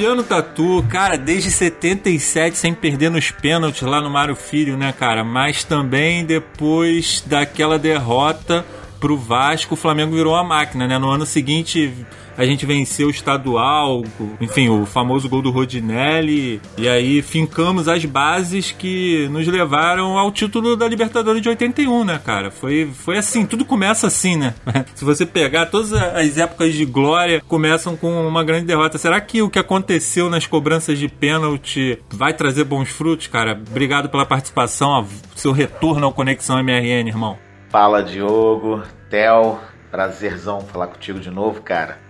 Fabiano Tatu, cara, desde 77 sem perder nos pênaltis lá no Mário Filho, né, cara? Mas também depois daquela derrota pro Vasco, o Flamengo virou a máquina, né? No ano seguinte a gente venceu o estadual, enfim, o famoso gol do Rodinelli, e aí fincamos as bases que nos levaram ao título da Libertadores de 81, né, cara? Foi, foi assim, tudo começa assim, né? Se você pegar todas as épocas de glória, começam com uma grande derrota. Será que o que aconteceu nas cobranças de pênalti vai trazer bons frutos, cara? Obrigado pela participação, seu retorno ao Conexão MRN, irmão. Fala, Diogo, Theo, prazerzão falar contigo de novo, cara.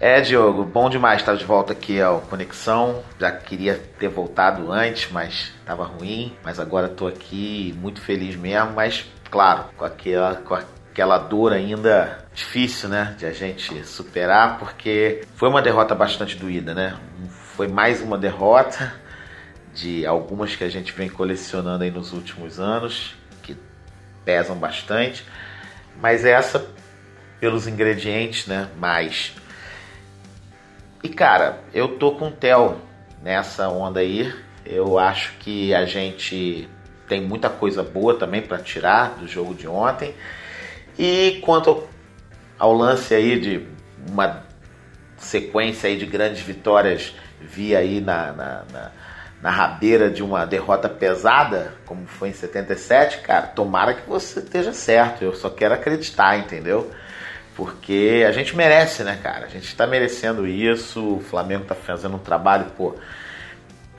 É, Diogo, bom demais estar de volta aqui ao Conexão. Já queria ter voltado antes, mas estava ruim. Mas agora estou aqui muito feliz mesmo. Mas, claro, com aquela, com aquela dor ainda difícil, né? De a gente superar, porque foi uma derrota bastante doída, né? Foi mais uma derrota de algumas que a gente vem colecionando aí nos últimos anos, que pesam bastante. Mas essa, pelos ingredientes, né? Mais e cara, eu tô com o Theo nessa onda aí. Eu acho que a gente tem muita coisa boa também para tirar do jogo de ontem. E quanto ao lance aí de uma sequência aí de grandes vitórias via aí na, na, na, na rabeira de uma derrota pesada, como foi em 77, cara, tomara que você esteja certo. Eu só quero acreditar, entendeu? Porque a gente merece, né, cara? A gente está merecendo isso. O Flamengo está fazendo um trabalho, pô,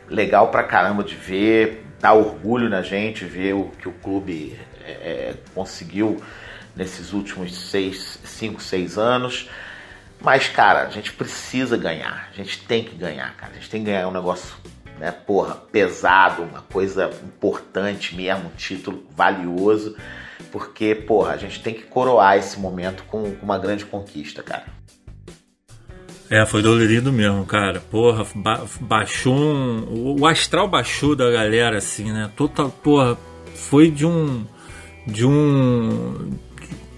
legal pra caramba de ver. Dá orgulho na gente ver o que o clube é, é conseguiu nesses últimos seis, cinco, seis anos. Mas, cara, a gente precisa ganhar. A gente tem que ganhar, cara. A gente tem que ganhar um negócio, né, porra, pesado, uma coisa importante mesmo, um título valioso porque, porra, a gente tem que coroar esse momento com, com uma grande conquista, cara. É, foi dolorido mesmo, cara. Porra, ba baixou um. O astral baixou da galera, assim, né? Total, porra, foi de um. De um.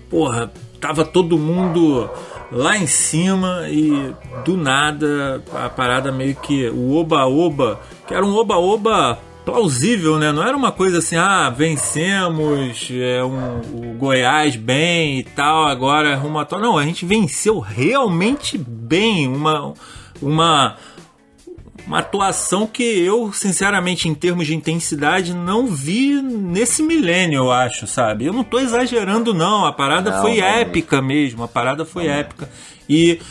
Porra, tava todo mundo lá em cima e do nada a parada meio que. O oba-oba, que era um oba-oba plausível, né? Não era uma coisa assim, ah, vencemos é, um, o Goiás bem e tal, agora rumo a. Não, a gente venceu realmente bem, uma, uma, uma atuação que eu, sinceramente, em termos de intensidade, não vi nesse milênio, eu acho, sabe? Eu não tô exagerando, não. A parada não, foi não épica mesmo, a parada foi não. épica. E,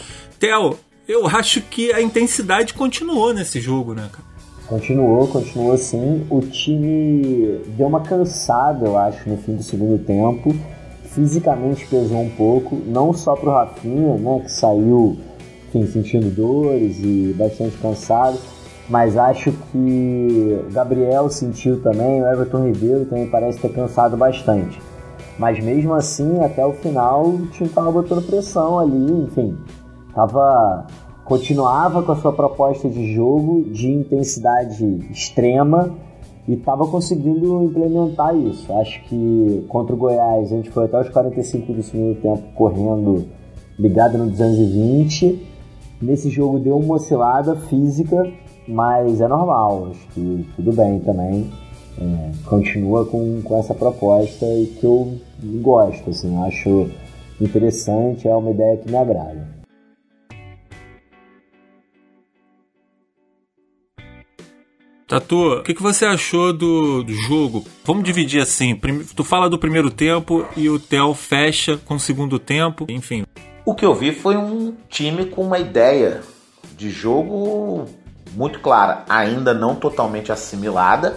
Theo, eu acho que a intensidade continuou nesse jogo, né, cara? Continuou, continuou assim. O time deu uma cansada, eu acho, no fim do segundo tempo. Fisicamente pesou um pouco, não só pro Rafinha, né, que saiu enfim, sentindo dores e bastante cansado, mas acho que o Gabriel sentiu também, o Everton Ribeiro também parece ter cansado bastante. Mas mesmo assim, até o final, o time tava botando pressão ali, enfim, tava continuava com a sua proposta de jogo de intensidade extrema e estava conseguindo implementar isso. Acho que contra o Goiás a gente foi até os 45 do segundo tempo correndo ligado no 220. Nesse jogo deu uma oscilada física, mas é normal. Acho que tudo bem também. É, continua com, com essa proposta e que eu gosto, assim, acho interessante, é uma ideia que me agrada. Tatu, o que, que você achou do, do, jogo? Vamos dividir assim. Tu fala do primeiro tempo e o Theo fecha com o segundo tempo, enfim. O que eu vi foi um time com uma ideia de jogo muito clara, ainda não totalmente assimilada,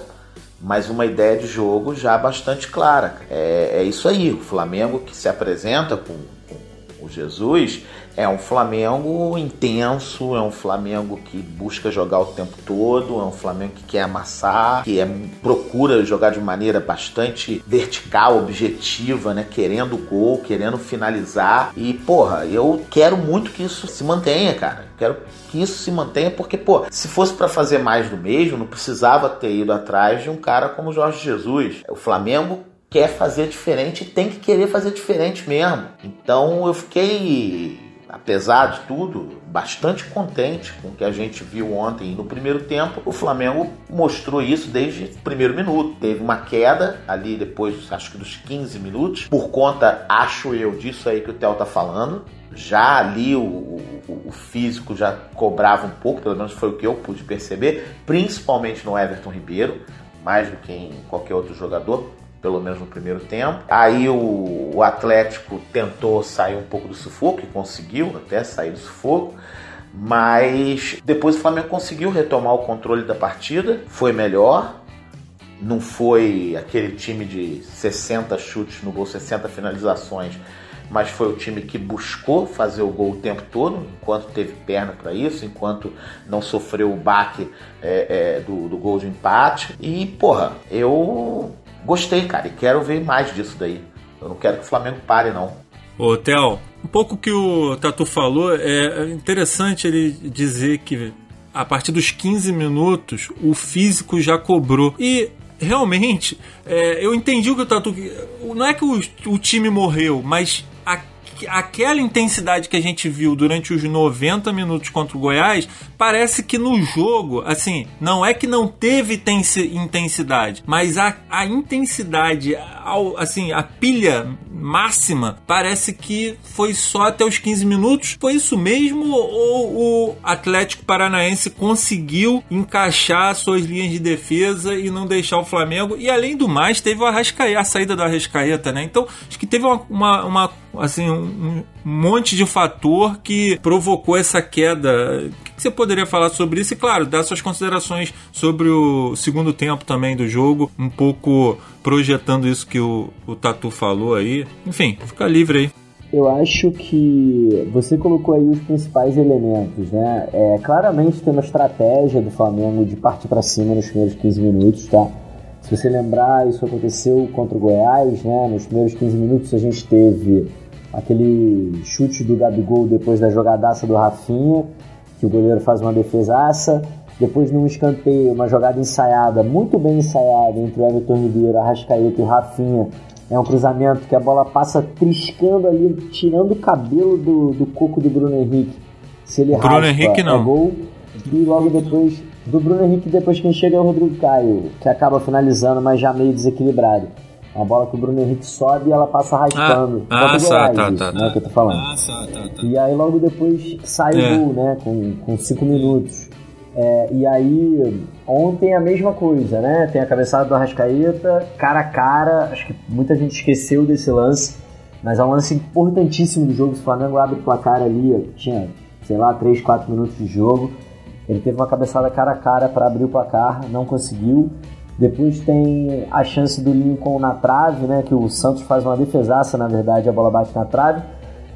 mas uma ideia de jogo já bastante clara. É, é isso aí, o Flamengo que se apresenta com, com o Jesus é um Flamengo intenso, é um Flamengo que busca jogar o tempo todo, é um Flamengo que quer amassar, que é, procura jogar de maneira bastante vertical, objetiva, né? Querendo gol, querendo finalizar. E, porra, eu quero muito que isso se mantenha, cara. Quero que isso se mantenha, porque, pô, se fosse para fazer mais do mesmo, não precisava ter ido atrás de um cara como Jorge Jesus. O Flamengo quer fazer diferente e tem que querer fazer diferente mesmo. Então eu fiquei apesar de tudo, bastante contente com o que a gente viu ontem no primeiro tempo. O Flamengo mostrou isso desde o primeiro minuto. Teve uma queda ali depois, acho que dos 15 minutos, por conta, acho eu, disso aí que o Theo tá falando. Já ali o, o, o físico já cobrava um pouco, pelo menos foi o que eu pude perceber, principalmente no Everton Ribeiro, mais do que em qualquer outro jogador pelo menos no primeiro tempo. Aí o, o, Atlético tentou sair um pouco do sufoco e conseguiu até sair do sufoco. Mas depois o Flamengo conseguiu retomar o controle da partida, foi melhor. Não foi aquele time de 60 chutes no gol, 60 finalizações, mas foi o time que buscou fazer o gol o tempo todo, enquanto teve perna para isso, enquanto não sofreu o baque é, é, do, do gol de empate. E, porra, eu gostei, cara, e quero ver mais disso daí. Eu não quero que o Flamengo pare, não. Ô, Theo, um pouco que o Tatu falou, é interessante ele dizer que a partir dos 15 minutos o físico já cobrou. E realmente, é, eu entendi o que o Tatu. Não é que o, o time morreu, mas aquela intensidade que a gente viu durante os 90 minutos contra o Goiás, parece que no jogo, assim, não é que não teve intensidade, mas a, a intensidade, assim, a pilha máxima, parece que foi só até os 15 minutos. Foi isso mesmo ou o Atlético Paranaense conseguiu encaixar suas linhas de defesa e não deixar o Flamengo? E além do mais, teve o Arrascaeta, a saída do Arrascaeta, né? Então, acho que teve uma, uma, uma assim, um, monte de fator que provocou essa queda. O que você poderia falar sobre isso? E, claro, dar suas considerações sobre o segundo tempo também do jogo, um pouco projetando isso que o, o Tatu falou aí. Enfim, fica livre aí. Eu acho que você colocou aí os principais elementos, né? É, claramente tem uma estratégia do Flamengo de partir para cima nos primeiros 15 minutos, tá? Se você lembrar, isso aconteceu contra o Goiás, né? Nos primeiros 15 minutos a gente teve aquele chute do Gabigol depois da jogadaça do Rafinha, que o goleiro faz uma defesaça. Depois, num escanteio, uma jogada ensaiada, muito bem ensaiada, entre o Everton Ribeiro, a Rascaeta e o Rafinha. É um cruzamento que a bola passa triscando ali, tirando o cabelo do, do coco do Bruno Henrique. Se ele Bruno raspa, Henrique não. É gol. E logo depois, do Bruno Henrique, depois quem chega é o Rodrigo Caio, que acaba finalizando, mas já meio desequilibrado. Uma bola que o Bruno Henrique sobe e ela passa arrastando. Ah, ah tá, tá, tá, né, que eu tô falando. Ah, tá, tá, tá. E aí logo depois sai é. o gol, né? Com, com cinco minutos. É, e aí, ontem a mesma coisa, né? Tem a cabeçada do Arrascaeta, cara a cara. Acho que muita gente esqueceu desse lance, mas é um lance importantíssimo do jogo. O Flamengo abre o placar ali, tinha, sei lá, 3, 4 minutos de jogo. Ele teve uma cabeçada cara a cara para abrir o placar, não conseguiu. Depois tem a chance do Lincoln na trave, né? Que o Santos faz uma defesaça, na verdade, a bola bate na trave.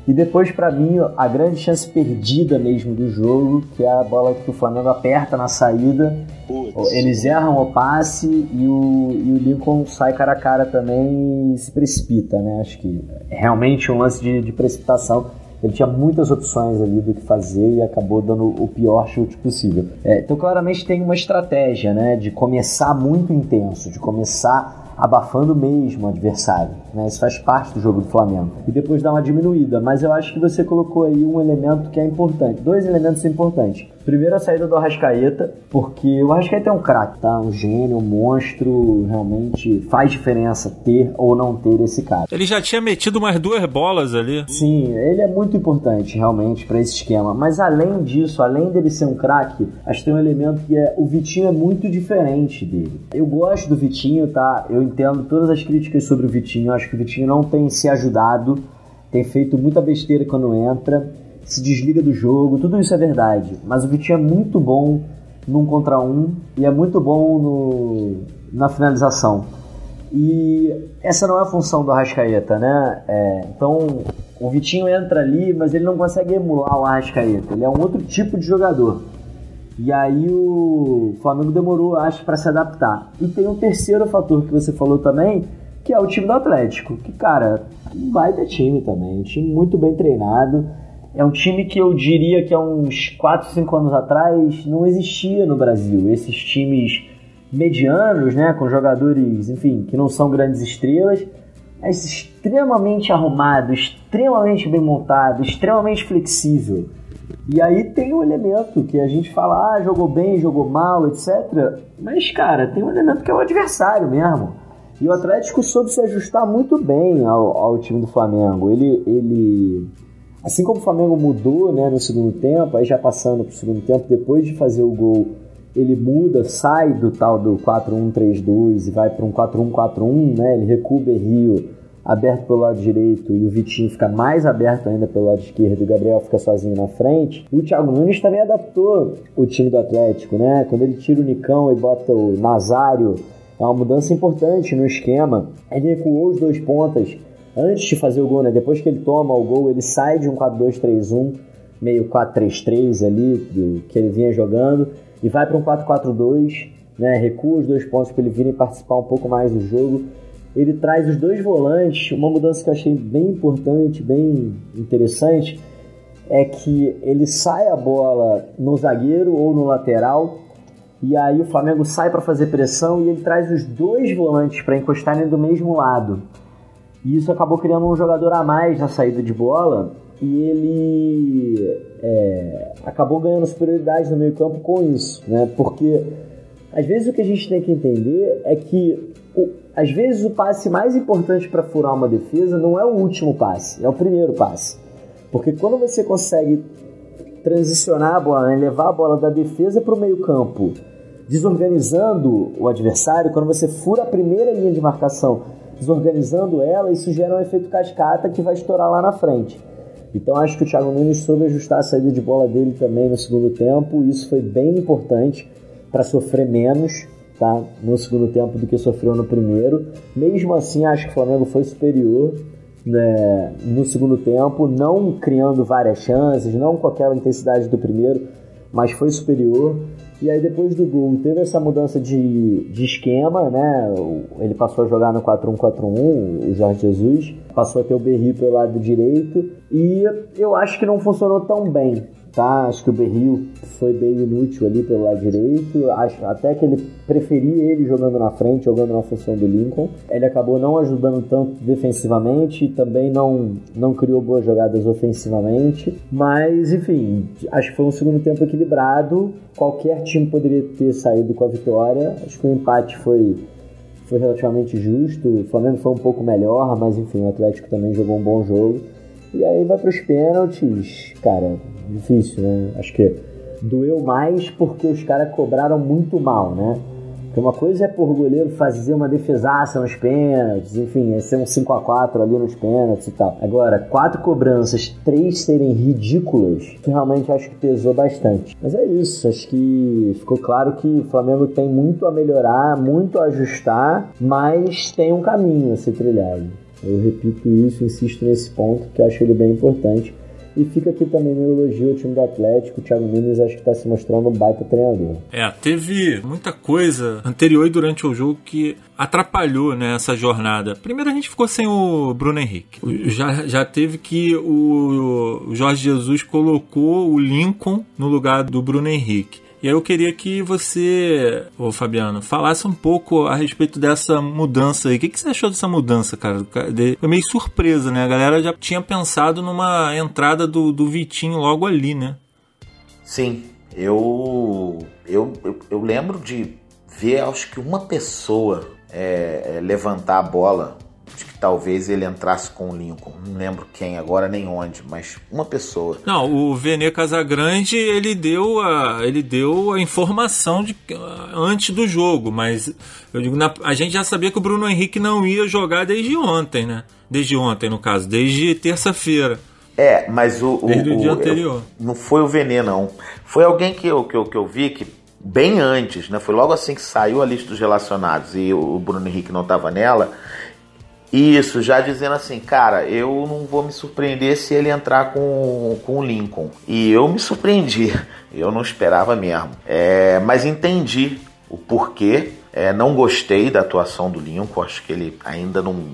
E depois, para mim, a grande chance perdida mesmo do jogo, que é a bola que o Flamengo aperta na saída. Putz. Eles erram o passe e o, e o Lincoln sai cara a cara também e se precipita, né? Acho que é realmente um lance de, de precipitação ele tinha muitas opções ali do que fazer e acabou dando o pior chute possível. É, então, claramente tem uma estratégia, né, de começar muito intenso, de começar abafando mesmo o adversário. Né? Isso faz parte do jogo do Flamengo. E depois dá uma diminuída. Mas eu acho que você colocou aí um elemento que é importante. Dois elementos importantes. Primeiro, a saída do Arrascaeta, porque o Arrascaeta é um craque, tá? Um gênio, um monstro. Realmente faz diferença ter ou não ter esse cara. Ele já tinha metido umas duas bolas ali. Sim, ele é muito importante realmente para esse esquema. Mas além disso, além dele ser um craque, acho que tem um elemento que é o Vitinho é muito diferente dele. Eu gosto do Vitinho, tá? Eu entendo todas as críticas sobre o Vitinho. Acho que o Vitinho não tem se ajudado, tem feito muita besteira quando entra se desliga do jogo, tudo isso é verdade. Mas o Vitinho é muito bom num contra um e é muito bom no, na finalização. E essa não é a função do Arrascaeta, né? É, então o Vitinho entra ali, mas ele não consegue emular o Arrascaeta. Ele é um outro tipo de jogador. E aí o Flamengo demorou, acho, para se adaptar. E tem um terceiro fator que você falou também, que é o time do Atlético. Que, cara, vai ter time também. Um time muito bem treinado é um time que eu diria que há uns 4, 5 anos atrás não existia no Brasil. Esses times medianos, né, com jogadores, enfim, que não são grandes estrelas, mas extremamente arrumado, extremamente bem montado, extremamente flexível. E aí tem um elemento que a gente fala, ah, jogou bem, jogou mal, etc. Mas, cara, tem um elemento que é o adversário mesmo. E o Atlético soube se ajustar muito bem ao, ao time do Flamengo. Ele, ele, assim como o Flamengo mudou né, no segundo tempo, aí já passando para o segundo tempo, depois de fazer o gol, ele muda, sai do tal do 4-1-3-2 e vai para um 4-1-4-1, né? Ele recua o Berrio aberto pelo lado direito e o Vitinho fica mais aberto ainda pelo lado esquerdo e o Gabriel fica sozinho na frente, o Thiago Nunes também adaptou o time do Atlético, né? Quando ele tira o Nicão e bota o Nazário, é uma mudança importante no esquema. Ele recuou os dois pontas antes de fazer o gol, né? Depois que ele toma o gol, ele sai de um 4-2-3-1, meio 4-3-3 ali, que ele vinha jogando, e vai para um 4-4-2, né? Recua os dois pontos para ele virem participar um pouco mais do jogo ele traz os dois volantes. Uma mudança que eu achei bem importante, bem interessante, é que ele sai a bola no zagueiro ou no lateral, e aí o Flamengo sai para fazer pressão e ele traz os dois volantes para encostarem do mesmo lado. E isso acabou criando um jogador a mais na saída de bola e ele é, acabou ganhando superioridade no meio campo com isso, né? Porque às vezes o que a gente tem que entender é que o, às vezes o passe mais importante para furar uma defesa não é o último passe, é o primeiro passe. Porque quando você consegue transicionar a bola, né, levar a bola da defesa para o meio-campo, desorganizando o adversário, quando você fura a primeira linha de marcação, desorganizando ela, isso gera um efeito cascata que vai estourar lá na frente. Então acho que o Thiago Nunes soube ajustar a saída de bola dele também no segundo tempo, isso foi bem importante para sofrer menos tá? no segundo tempo do que sofreu no primeiro. Mesmo assim, acho que o Flamengo foi superior né, no segundo tempo, não criando várias chances, não com aquela intensidade do primeiro, mas foi superior. E aí depois do gol teve essa mudança de, de esquema, né? Ele passou a jogar no 4-1-4-1, o Jorge Jesus, passou a ter o Berri pelo lado direito. E eu acho que não funcionou tão bem tá? Acho que o Berril foi bem inútil ali pelo lado direito. Acho até que ele preferia ele jogando na frente, jogando na função do Lincoln. Ele acabou não ajudando tanto defensivamente e também não, não criou boas jogadas ofensivamente. Mas, enfim, acho que foi um segundo tempo equilibrado. Qualquer time poderia ter saído com a vitória. Acho que o empate foi foi relativamente justo. O Flamengo foi um pouco melhor, mas enfim, o Atlético também jogou um bom jogo. E aí vai para os pênaltis, cara difícil, né? Acho que doeu mais porque os caras cobraram muito mal, né? Porque uma coisa é por goleiro fazer uma defesaça nos pênaltis, enfim, é ser um 5 a 4 ali nos pênaltis e tal. Agora, quatro cobranças, três serem ridículas, realmente acho que pesou bastante. Mas é isso, acho que ficou claro que o Flamengo tem muito a melhorar, muito a ajustar, mas tem um caminho a ser trilhado. Eu repito isso, insisto nesse ponto, que acho ele bem importante e fica aqui também meu elogio ao time do Atlético. O Thiago Nunes acho que está se mostrando um baita treinador. É, teve muita coisa anterior e durante o jogo que atrapalhou né, essa jornada. Primeiro a gente ficou sem o Bruno Henrique. Já, já teve que o Jorge Jesus colocou o Lincoln no lugar do Bruno Henrique. E aí eu queria que você, ô Fabiano, falasse um pouco a respeito dessa mudança aí. O que, que você achou dessa mudança, cara? Foi meio surpresa, né? A galera já tinha pensado numa entrada do, do Vitinho logo ali, né? Sim, eu, eu, eu, eu lembro de ver, acho que uma pessoa é, é, levantar a bola de que talvez ele entrasse com o Lincoln. Não lembro quem agora nem onde, mas uma pessoa. Não, o Vene Casagrande ele deu a, ele deu a informação de, antes do jogo, mas eu digo, na, a gente já sabia que o Bruno Henrique não ia jogar desde ontem, né? Desde ontem, no caso, desde terça-feira. É, mas o. Desde o, o dia anterior. Eu, não foi o Vene, não. Foi alguém que eu, que, eu, que eu vi que bem antes, né? Foi logo assim que saiu a lista dos relacionados e o Bruno Henrique não estava nela. Isso, já dizendo assim, cara, eu não vou me surpreender se ele entrar com, com o Lincoln. E eu me surpreendi, eu não esperava mesmo. É, mas entendi o porquê. É, não gostei da atuação do Lincoln, acho que ele ainda não,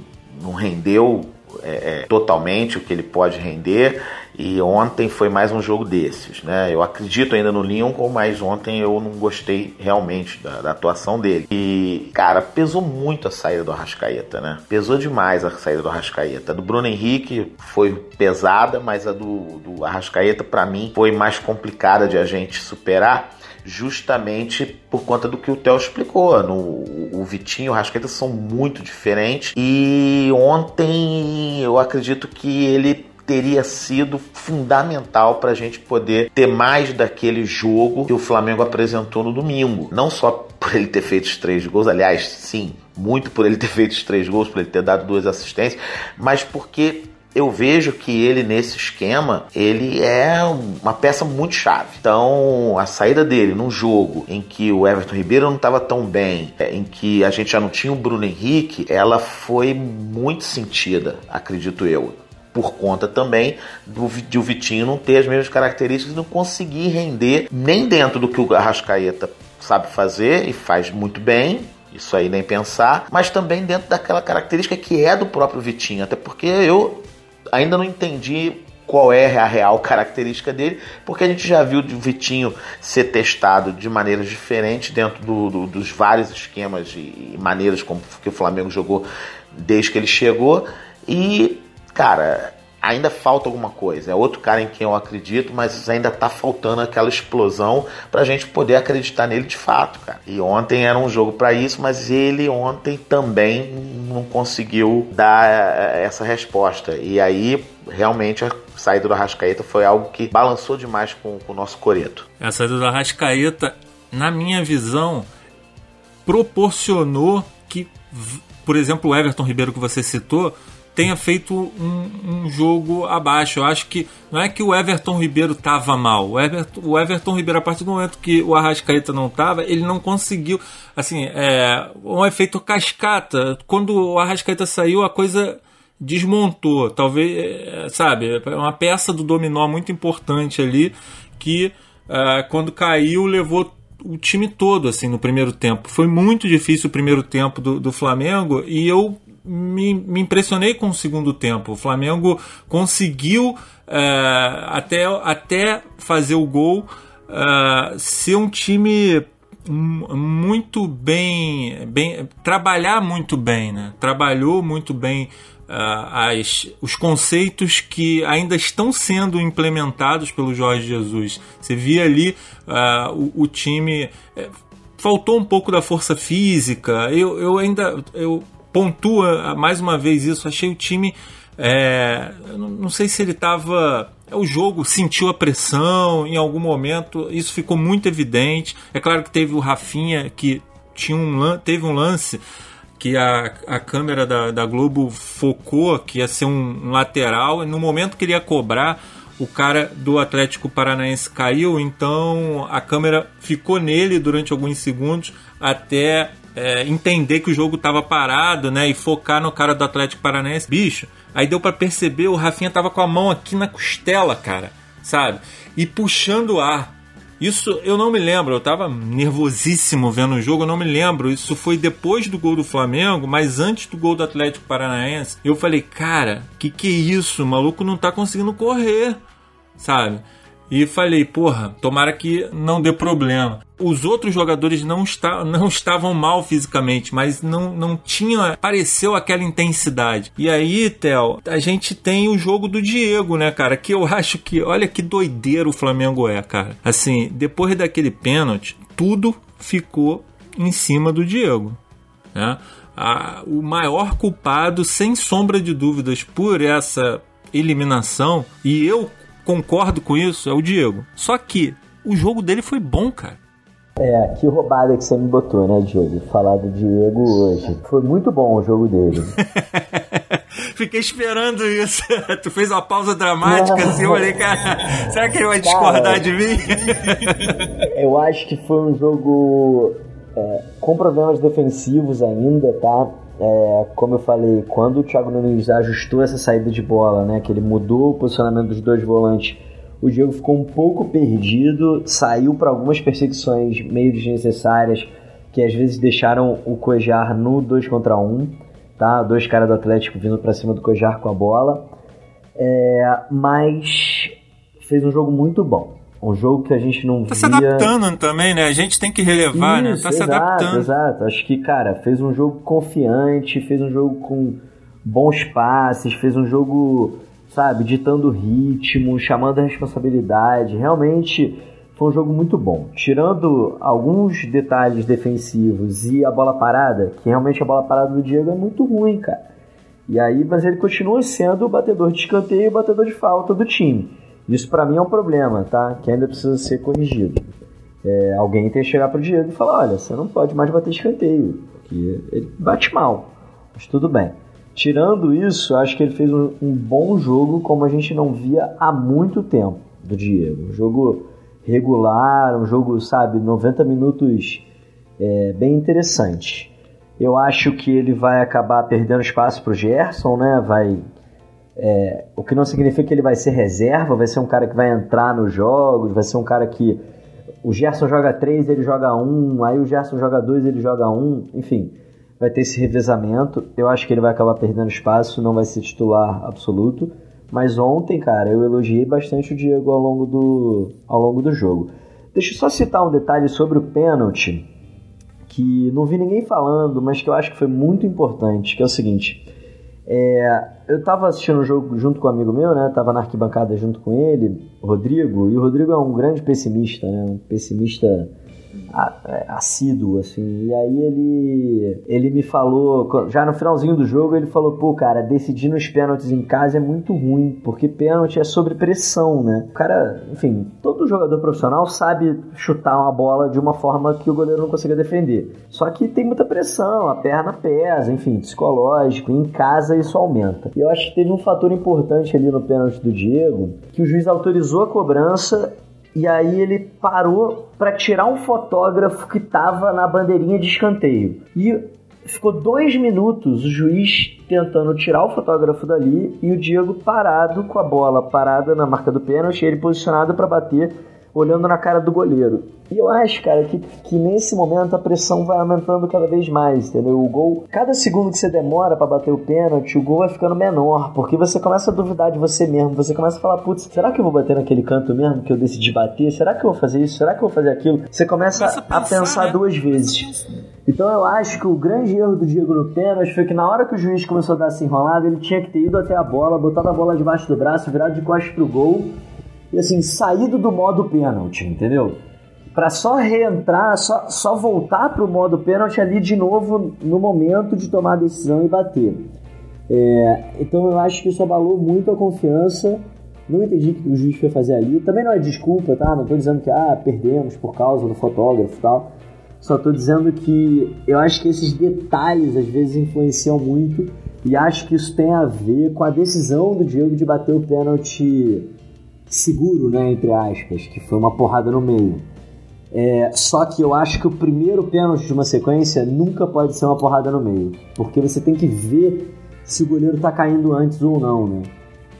não rendeu é, é, totalmente o que ele pode render. E ontem foi mais um jogo desses, né? Eu acredito ainda no Lincoln, mas ontem eu não gostei realmente da, da, atuação dele. E, cara, pesou muito a saída do Arrascaeta, né? Pesou demais a saída do Arrascaeta. A do Bruno Henrique foi pesada, mas a do, do Arrascaeta, para mim, foi mais complicada de a gente superar justamente por conta do que o Theo explicou. No, o Vitinho e o Rascaeta são muito diferentes e ontem eu acredito que ele teria sido fundamental para a gente poder ter mais daquele jogo que o Flamengo apresentou no domingo. Não só por ele ter feito os três gols, aliás, sim, muito por ele ter feito os três gols, por ele ter dado duas assistências, mas porque eu vejo que ele nesse esquema ele é uma peça muito chave. Então a saída dele num jogo em que o Everton Ribeiro não estava tão bem, é, em que a gente já não tinha o Bruno Henrique, ela foi muito sentida, acredito eu por conta também do, de o Vitinho não ter as mesmas características e não conseguir render nem dentro do que o Arrascaeta sabe fazer e faz muito bem, isso aí nem pensar, mas também dentro daquela característica que é do próprio Vitinho, até porque eu ainda não entendi qual é a real característica dele, porque a gente já viu o Vitinho ser testado de maneiras diferentes dentro do, do, dos vários esquemas e maneiras como que o Flamengo jogou desde que ele chegou. E, cara, ainda falta alguma coisa. É outro cara em quem eu acredito, mas ainda tá faltando aquela explosão pra gente poder acreditar nele de fato, cara. E ontem era um jogo para isso, mas ele ontem também não conseguiu dar eh, essa resposta. E aí, realmente, a saída do Arrascaeta foi algo que balançou demais com, com o nosso Coreto. A saída do Arrascaeta, na minha visão, proporcionou que, por exemplo, o Everton Ribeiro que você citou, tenha feito um, um, jogo abaixo. Eu acho que não é que o Everton Ribeiro estava mal. O Everton, o Everton Ribeiro, a partir do momento que o Arrascaeta não estava, ele não conseguiu. Assim, é um efeito cascata. Quando o Arrascaeta saiu, a coisa desmontou. Talvez, é, sabe, é uma peça do dominó muito importante ali que uh, quando caiu levou o time todo assim no primeiro tempo. Foi muito difícil o primeiro tempo do, do Flamengo e eu me, me impressionei com o segundo tempo. O Flamengo conseguiu é, até, até fazer o gol é, ser um time muito bem, bem trabalhar muito bem, né? Trabalhou muito bem uh, as, os conceitos que ainda estão sendo implementados pelo Jorge Jesus. Você via ali uh, o, o, time. É, faltou um pouco da força física. Eu, eu ainda. Eu, pontua mais uma vez isso. Achei o time. É, não sei se ele estava. É, o jogo sentiu a pressão em algum momento, isso ficou muito evidente. É claro que teve o Rafinha que tinha um, teve um lance que a, a câmera da, da Globo focou que ia ser um lateral, e no momento que ele ia cobrar, o cara do Atlético Paranaense caiu, então a câmera ficou nele durante alguns segundos até é, entender que o jogo tava parado, né? E focar no cara do Atlético Paranaense. Bicho, aí deu para perceber, o Rafinha tava com a mão aqui na costela, cara, sabe? E puxando o ar. Isso eu não me lembro, eu tava nervosíssimo vendo o jogo, eu não me lembro. Isso foi depois do gol do Flamengo, mas antes do gol do Atlético Paranaense. Eu falei, cara, que que é isso? O maluco não tá conseguindo correr, sabe? E falei, porra, tomara que não dê problema. Os outros jogadores não, está, não estavam mal fisicamente, mas não, não tinha. Pareceu aquela intensidade. E aí, Theo, a gente tem o jogo do Diego, né, cara? Que eu acho que. Olha que doideiro o Flamengo é, cara. Assim, depois daquele pênalti, tudo ficou em cima do Diego. Né? A, o maior culpado, sem sombra de dúvidas, por essa eliminação, e eu concordo com isso, é o Diego. Só que o jogo dele foi bom, cara. É, que roubada que você me botou, né, Diego? Falar do Diego hoje. Foi muito bom o jogo dele. Fiquei esperando isso. tu fez uma pausa dramática assim, eu falei, cara, será que ele vai discordar cara, de mim? eu acho que foi um jogo é, com problemas defensivos ainda, tá? É, como eu falei, quando o Thiago Nunes ajustou essa saída de bola, né, que ele mudou o posicionamento dos dois volantes, o Diego ficou um pouco perdido, saiu para algumas perseguições meio desnecessárias, que às vezes deixaram o Cojar no 2 contra 1, um, tá? Dois caras do Atlético vindo para cima do Cojar com a bola. É, mas fez um jogo muito bom. Um jogo que a gente não tá via... se adaptando também, né? A gente tem que relevar, Isso, né? Tá exato, se adaptando. Exato. Acho que, cara, fez um jogo confiante, fez um jogo com bons passes, fez um jogo, sabe, ditando ritmo, chamando a responsabilidade. Realmente foi um jogo muito bom. Tirando alguns detalhes defensivos e a bola parada, que realmente a bola parada do Diego é muito ruim, cara. E aí, mas ele continua sendo o batedor de escanteio e o batedor de falta do time. Isso para mim é um problema, tá? Que ainda precisa ser corrigido. É, alguém tem que chegar pro Diego e falar: olha, você não pode mais bater escanteio, porque ele bate mal. Mas tudo bem. Tirando isso, acho que ele fez um, um bom jogo, como a gente não via há muito tempo do Diego. Um jogo regular, um jogo, sabe, 90 minutos é, bem interessante. Eu acho que ele vai acabar perdendo espaço pro Gerson, né? Vai é, o que não significa que ele vai ser reserva, vai ser um cara que vai entrar nos jogos, vai ser um cara que. O Gerson joga 3, ele joga 1, aí o Gerson joga 2, ele joga 1, enfim, vai ter esse revezamento. Eu acho que ele vai acabar perdendo espaço, não vai ser titular absoluto. Mas ontem, cara, eu elogiei bastante o Diego ao longo do, ao longo do jogo. Deixa eu só citar um detalhe sobre o pênalti, que não vi ninguém falando, mas que eu acho que foi muito importante, que é o seguinte. É, eu tava assistindo o jogo junto com um amigo meu, né? Tava na arquibancada junto com ele, Rodrigo, e o Rodrigo é um grande pessimista, né? Um pessimista assíduo, assim. E aí ele, ele me falou, já no finalzinho do jogo, ele falou: pô, cara, decidir nos pênaltis em casa é muito ruim, porque pênalti é sobre pressão, né? O cara, enfim, todo jogador profissional sabe chutar uma bola de uma forma que o goleiro não consiga defender. Só que tem muita pressão, a perna pesa, enfim, psicológico. Em casa isso aumenta. E eu acho que teve um fator importante ali no pênalti do Diego, que o juiz autorizou a cobrança e aí ele parou para tirar um fotógrafo que estava na bandeirinha de escanteio. E ficou dois minutos o juiz tentando tirar o fotógrafo dali e o Diego parado com a bola parada na marca do pênalti, ele posicionado para bater olhando na cara do goleiro. E eu acho, cara, que, que nesse momento a pressão vai aumentando cada vez mais, entendeu? O gol, cada segundo que você demora para bater o pênalti, o gol vai ficando menor, porque você começa a duvidar de você mesmo, você começa a falar, putz, será que eu vou bater naquele canto mesmo que eu decidi bater? Será que eu vou fazer isso? Será que eu vou fazer aquilo? Você começa, começa a, pensar, a pensar né? duas vezes. Então eu acho que o grande erro do Diego no pênalti foi que na hora que o juiz começou a dar essa enrolada, ele tinha que ter ido até a bola, botado a bola debaixo do braço, virado de costas pro gol e assim, saído do modo pênalti, entendeu? Para só reentrar, só, só voltar pro modo pênalti ali de novo no momento de tomar a decisão e bater. É, então eu acho que isso abalou muito a confiança. Não entendi o que o juiz foi fazer ali. Também não é desculpa, tá? Não tô dizendo que ah, perdemos por causa do fotógrafo e tal. Só tô dizendo que eu acho que esses detalhes às vezes influenciam muito e acho que isso tem a ver com a decisão do Diego de bater o pênalti seguro, né, entre aspas, que foi uma porrada no meio. É, só que eu acho que o primeiro pênalti de uma sequência nunca pode ser uma porrada no meio, porque você tem que ver se o goleiro tá caindo antes ou não, né?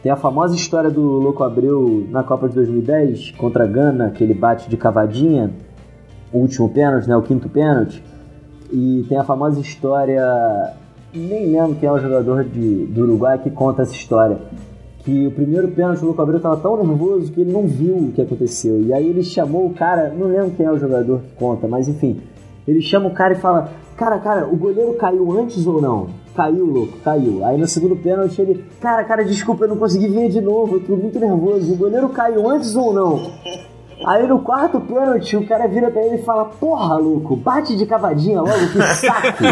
Tem a famosa história do Louco Abreu na Copa de 2010 contra a Gana, que ele bate de cavadinha, o último pênalti, né, o quinto pênalti. E tem a famosa história, nem lembro quem é o jogador de, do Uruguai que conta essa história que o primeiro pênalti do Luco Abreu estava tão nervoso que ele não viu o que aconteceu. E aí ele chamou o cara, não lembro quem é o jogador que conta, mas enfim, ele chama o cara e fala: Cara, cara, o goleiro caiu antes ou não? Caiu, louco, caiu. Aí no segundo pênalti ele, cara, cara, desculpa, eu não consegui ver de novo, eu tô muito nervoso. O goleiro caiu antes ou não? Aí no quarto pênalti, o cara vira pra ele e fala: Porra, louco, bate de cavadinha logo, que saco.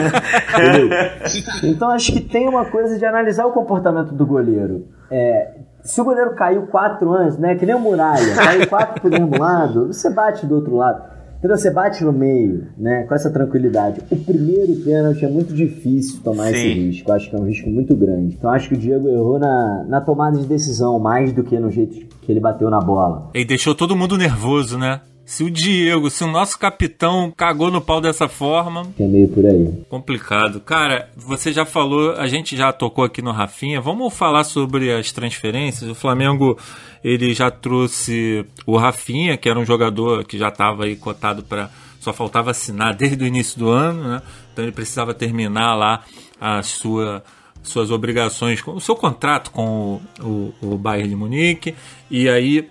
então acho que tem uma coisa de analisar o comportamento do goleiro. É, se o goleiro caiu quatro antes, né? Que nem o Muralha, caiu quatro por um lado, você bate do outro lado. Entendeu? Você bate no meio, né? Com essa tranquilidade. O primeiro pênalti é muito difícil tomar Sim. esse risco. Acho que é um risco muito grande. Então acho que o Diego errou na, na tomada de decisão mais do que no jeito que ele bateu na bola. E deixou todo mundo nervoso, né? Se o Diego, se o nosso capitão cagou no pau dessa forma. É meio por aí. Complicado. Cara, você já falou, a gente já tocou aqui no Rafinha. Vamos falar sobre as transferências. O Flamengo, ele já trouxe o Rafinha, que era um jogador que já estava aí cotado para. Só faltava assinar desde o início do ano, né? Então ele precisava terminar lá a sua suas obrigações, o seu contrato com o, o, o Bayern de Munique. E aí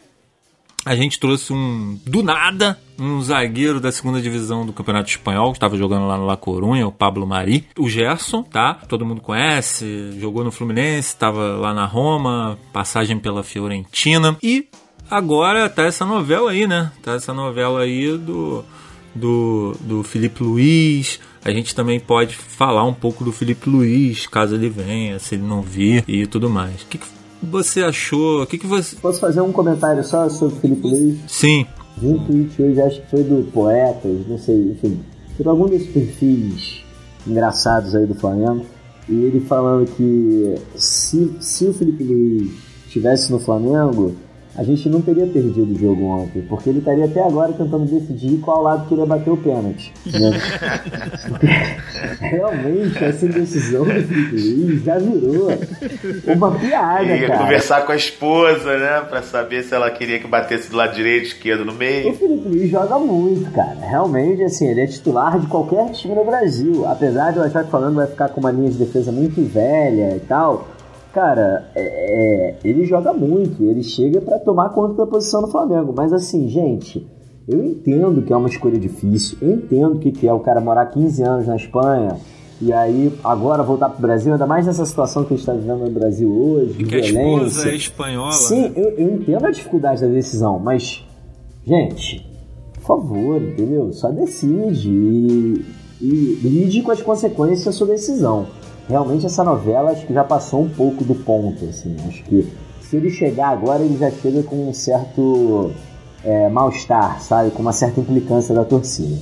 a gente trouxe um, do nada, um zagueiro da segunda divisão do Campeonato Espanhol, que estava jogando lá no La Corunha, o Pablo Mari. O Gerson, tá? Todo mundo conhece, jogou no Fluminense, estava lá na Roma, passagem pela Fiorentina. E agora tá essa novela aí, né? Tá essa novela aí do, do, do Felipe Luiz. A gente também pode falar um pouco do Felipe Luiz, caso ele venha, se ele não vir e tudo mais. O que, que você achou? O que, que você. Posso fazer um comentário só sobre o Felipe Luiz? Sim. Vi um tweet hoje, acho que foi do Poetas, não sei, enfim, por algum desses perfis engraçados aí do Flamengo. E ele falando que se, se o Felipe Luiz estivesse no Flamengo, a gente não teria perdido o jogo ontem, porque ele estaria até agora tentando decidir qual lado queria bater o pênalti. Né? realmente essa indecisão do Felipe Luiz já virou uma piada, Ia cara. conversar com a esposa, né, pra saber se ela queria que batesse do lado direito, esquerdo, no O meio. Felipe Luiz joga muito, cara. Realmente, assim, ele é titular de qualquer time no Brasil. Apesar de eu achar que falando vai ficar com uma linha de defesa muito velha e tal. Cara, é, é, ele joga muito, ele chega pra tomar conta da posição no Flamengo. Mas assim, gente, eu entendo que é uma escolha difícil, eu entendo que, que é o cara morar 15 anos na Espanha e aí agora voltar pro Brasil, ainda mais nessa situação que a gente tá vivendo no Brasil hoje, de Que a violência. esposa é espanhola. Sim, né? eu, eu entendo a dificuldade da decisão, mas, gente, por favor, entendeu? Só decide e, e lide com as consequências da sua decisão. Realmente essa novela acho que já passou um pouco do ponto, assim. Acho que se ele chegar agora, ele já chega com um certo é, mal-estar, sabe? Com uma certa implicância da torcida.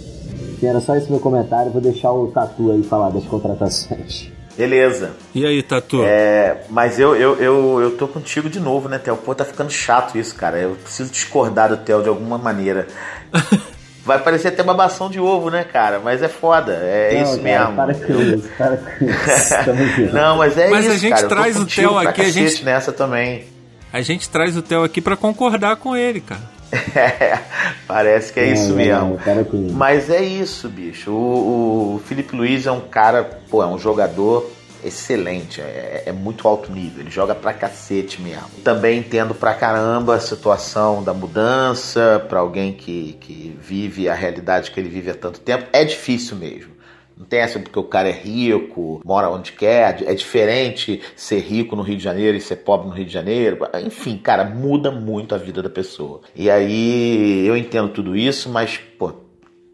Enfim, era só esse meu comentário, vou deixar o Tatu aí falar das contratações. Beleza. E aí, Tatu? É, mas eu, eu, eu, eu tô contigo de novo, né, Theo? Pô, tá ficando chato isso, cara. Eu preciso discordar do Theo de alguma maneira. Vai parecer até babação de ovo, né, cara? Mas é foda, é Não, isso cara, mesmo. Para com isso, para com isso. Não, mas é Mas isso, a gente cara. Traz o Theo aqui, a gente- nessa também. A gente traz o Theo aqui pra concordar com ele, cara. Parece que é isso Não, mesmo. não, para com isso. Mas é isso, bicho. O, o Felipe Luiz é um cara, pô, é um jogador excelente, é, é muito alto nível, ele joga pra cacete mesmo. Também entendo pra caramba a situação da mudança, pra alguém que, que vive a realidade que ele vive há tanto tempo, é difícil mesmo. Não tem essa porque o cara é rico, mora onde quer, é diferente ser rico no Rio de Janeiro e ser pobre no Rio de Janeiro. Enfim, cara, muda muito a vida da pessoa. E aí eu entendo tudo isso, mas, pô,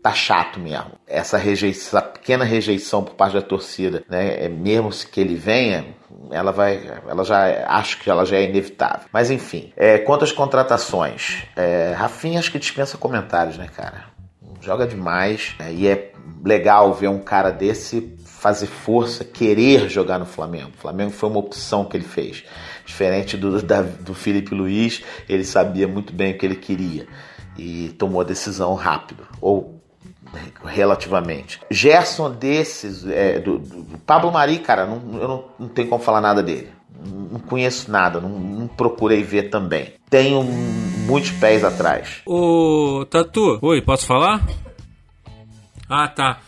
tá chato mesmo. Essa rejeição, essa pequena rejeição por parte da torcida, né? é Mesmo que ele venha, ela vai, ela já acho que ela já é inevitável. Mas enfim, é, quanto às contratações, é, Rafinha acho que dispensa comentários, né, cara? Joga demais né? e é legal ver um cara desse fazer força, querer jogar no Flamengo. O Flamengo foi uma opção que ele fez. Diferente do, da, do Felipe Luiz, ele sabia muito bem o que ele queria e tomou a decisão rápido. Ou relativamente. Gerson desses, é, do, do Pablo Mari, cara, não, eu não, não tenho como falar nada dele. Não conheço nada, não, não procurei ver também. Tenho muitos pés atrás. Ô, Tatu, oi, posso falar? Ah, tá.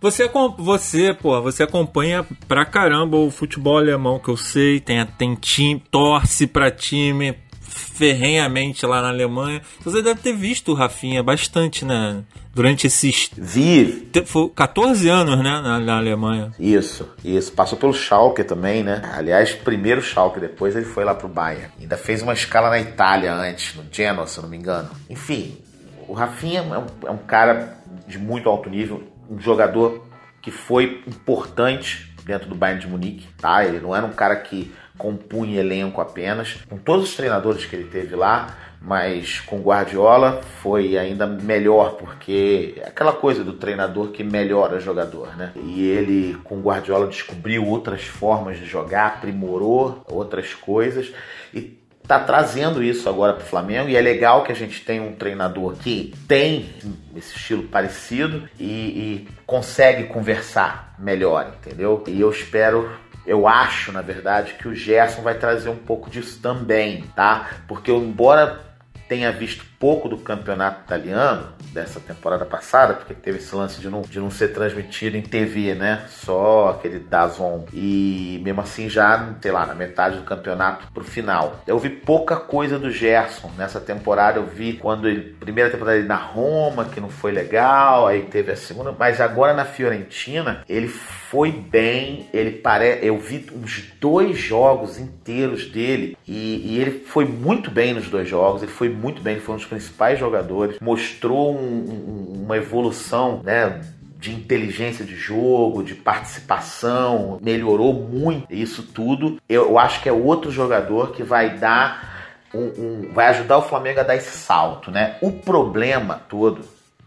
Você, você, pô, você acompanha pra caramba o futebol alemão, que eu sei, tem, tem time, torce pra time ferrenhamente lá na Alemanha. Você deve ter visto o Rafinha bastante, né? Durante esses Vi te- foi 14 anos, né, na, na Alemanha. Isso, isso. Passou pelo Schalke também, né? Aliás, primeiro Schalke, depois ele foi lá pro Bayern. Ainda fez uma escala na Itália antes, no Genoa, se eu não me engano. Enfim, o Rafinha é um, é um cara de muito alto nível, um jogador que foi importante dentro do Bayern de Munique, tá? Ele não era um cara que compunha elenco apenas. Com todos os treinadores que ele teve lá, mas com Guardiola foi ainda melhor, porque é aquela coisa do treinador que melhora jogador, né? E ele com Guardiola descobriu outras formas de jogar, aprimorou outras coisas e tá trazendo isso agora pro Flamengo e é legal que a gente tenha um treinador que tem esse estilo parecido e, e consegue conversar melhor, entendeu? E eu espero eu acho, na verdade, que o Gerson vai trazer um pouco disso também, tá? Porque embora tenha visto pouco do campeonato italiano dessa temporada passada, porque teve esse lance de não, de não ser transmitido em TV, né? Só aquele Dazon. E mesmo assim, já, sei lá, na metade do campeonato pro final. Eu vi pouca coisa do Gerson nessa temporada. Eu vi quando ele, primeira temporada ele na Roma, que não foi legal, aí teve a segunda, mas agora na Fiorentina, ele foi bem, ele parece. Eu vi uns dois jogos inteiros dele e, e, ele foi muito bem nos dois jogos. Ele foi muito bem, ele foi um dos principais jogadores. Mostrou um, um, uma evolução, né? de inteligência de jogo, de participação, melhorou muito isso tudo. Eu, acho que é outro jogador que vai dar um, um, vai ajudar o Flamengo a dar esse salto, né? O problema todo,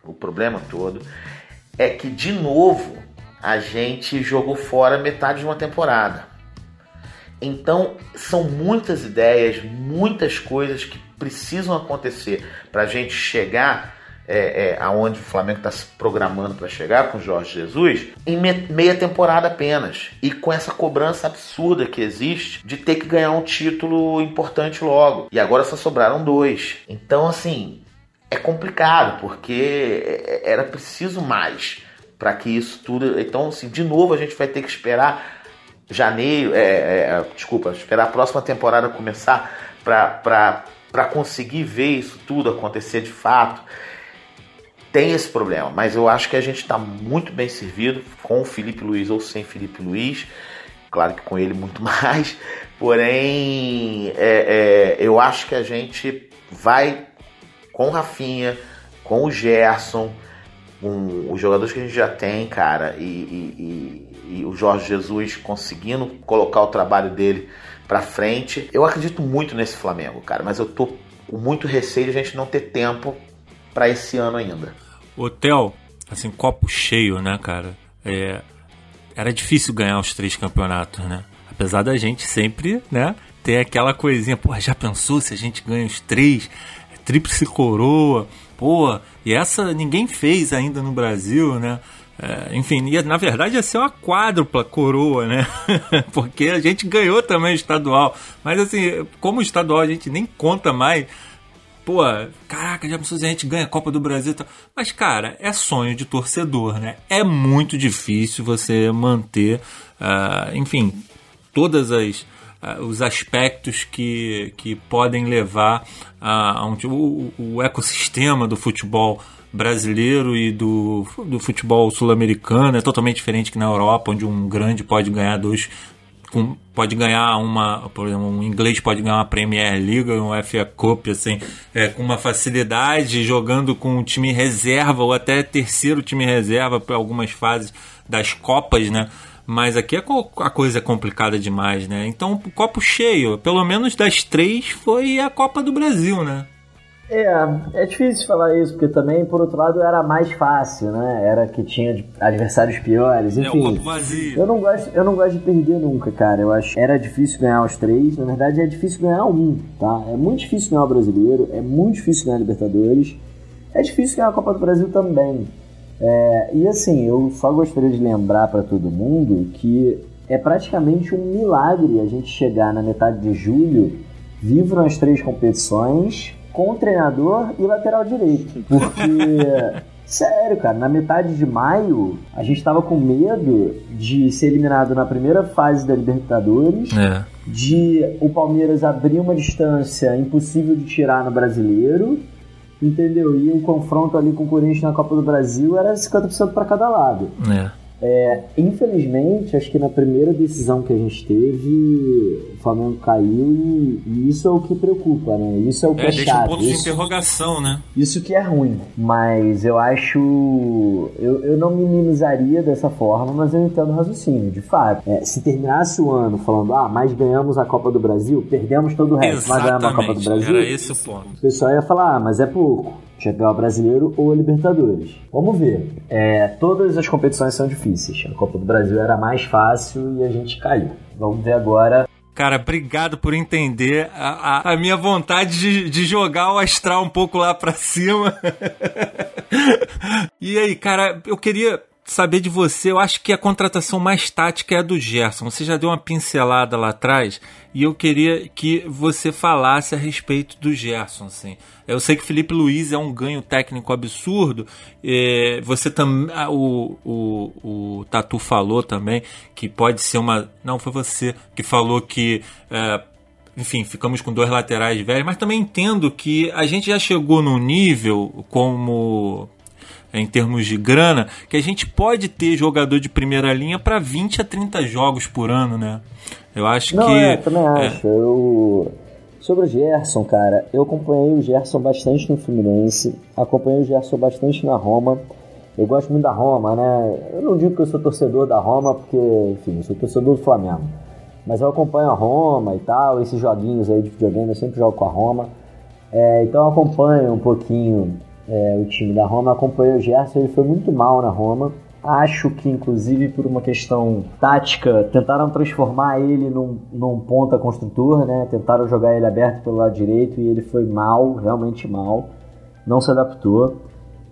o problema todo é que de novo a gente jogou fora metade de uma temporada. Então, são muitas ideias, muitas coisas que precisam acontecer para a gente chegar é, é, aonde o Flamengo está se programando para chegar com o Jorge Jesus em meia temporada apenas. E com essa cobrança absurda que existe de ter que ganhar um título importante logo. E agora só sobraram dois. Então assim é complicado porque é, era preciso mais para que isso tudo. Então, assim, de novo a gente vai ter que esperar janeiro, é, é, desculpa, esperar a próxima temporada começar para conseguir ver isso tudo acontecer de fato. Tem esse problema, mas eu acho que a gente está muito bem servido com o Felipe Luiz ou sem Felipe Luiz. Claro que com ele muito mais, porém é, é, eu acho que a gente vai com o Rafinha, com o Gerson, com os jogadores que a gente já tem, cara, e, e, e, e o Jorge Jesus conseguindo colocar o trabalho dele para frente. Eu acredito muito nesse Flamengo, cara, mas eu tô com muito receio de a gente não ter tempo para esse ano ainda. Hotel, assim, copo cheio, né, cara? É, era difícil ganhar os três campeonatos, né? Apesar da gente sempre, né, ter aquela coisinha, pô, já pensou se a gente ganha os três? Tríplice coroa pô, e essa ninguém fez ainda no Brasil, né? É, enfim, ia, na verdade ia ser uma quádrupla coroa, né? Porque a gente ganhou também estadual. Mas assim, como estadual a gente nem conta mais. Pô, caraca, já pensou se a gente ganha a Copa do Brasil Mas, cara, é sonho de torcedor, né? É muito difícil você manter, uh, enfim, todas as os aspectos que, que podem levar a, a um, o, o ecossistema do futebol brasileiro e do, do futebol sul-americano é totalmente diferente que na Europa, onde um grande pode ganhar dois. Com, pode ganhar uma, por exemplo, um inglês pode ganhar uma Premier League, um FA Cup, assim, é, com uma facilidade, jogando com um time reserva ou até terceiro time reserva para algumas fases das Copas, né? Mas aqui a coisa é complicada demais, né? Então, o copo cheio, pelo menos das três, foi a Copa do Brasil, né? É, é difícil falar isso, porque também, por outro lado, era mais fácil, né? Era que tinha adversários piores, enfim. É, o copo vazio. Eu não, gosto, eu não gosto de perder nunca, cara. Eu acho era difícil ganhar os três. Na verdade, é difícil ganhar um, tá? É muito difícil ganhar o Brasileiro, é muito difícil ganhar a Libertadores. É difícil ganhar a Copa do Brasil também. É, e assim, eu só gostaria de lembrar para todo mundo que é praticamente um milagre a gente chegar na metade de julho vivo nas três competições com treinador e lateral direito. Porque, sério, cara, na metade de maio a gente tava com medo de ser eliminado na primeira fase da Libertadores, é. de o Palmeiras abrir uma distância impossível de tirar no brasileiro Entendeu? E o confronto ali com o Corinthians na Copa do Brasil era 50% para cada lado. É. É, infelizmente, acho que na primeira decisão que a gente teve, o Flamengo caiu e, e isso é o que preocupa, né? Isso é o que é, é deixa chato. um ponto isso, de interrogação, né? Isso que é ruim. Mas eu acho. Eu, eu não minimizaria dessa forma, mas eu entendo o raciocínio. De fato, é, se terminasse o ano falando, ah, mas ganhamos a Copa do Brasil, perdemos todo o resto, Exatamente. mas ganhamos a Copa do Brasil. Era esse o ponto. O pessoal ia falar, ah, mas é pouco ao Brasileiro ou Libertadores. Vamos ver. É, todas as competições são difíceis. A Copa do Brasil era mais fácil e a gente caiu. Vamos ver agora Cara, obrigado por entender a, a, a minha vontade de, de, jogar o astral um pouco lá pra cima. e aí, cara, eu queria saber de você. Eu acho que a contratação mais tática é a do Gerson. Você já deu uma pincelada lá atrás e eu queria que você falasse a respeito do Gerson. Assim. Eu sei que Felipe Luiz é um ganho técnico absurdo. É, você também. O, o, o Tatu falou também que pode ser uma. Não, foi você que falou que. É, enfim, ficamos com dois laterais velhos, mas também entendo que a gente já chegou num nível como em termos de grana, que a gente pode ter jogador de primeira linha para 20 a 30 jogos por ano, né? Eu acho Não, que. É, também é. acho. Eu... Sobre o Gerson, cara, eu acompanhei o Gerson bastante no Fluminense, acompanhei o Gerson bastante na Roma. Eu gosto muito da Roma, né? Eu não digo que eu sou torcedor da Roma, porque, enfim, eu sou torcedor do Flamengo. Mas eu acompanho a Roma e tal, esses joguinhos aí de videogame, eu sempre jogo com a Roma. É, então eu acompanho um pouquinho é, o time da Roma. Acompanhei o Gerson, ele foi muito mal na Roma. Acho que, inclusive, por uma questão tática, tentaram transformar ele num, num ponta construtor, né? Tentaram jogar ele aberto pelo lado direito e ele foi mal, realmente mal. Não se adaptou.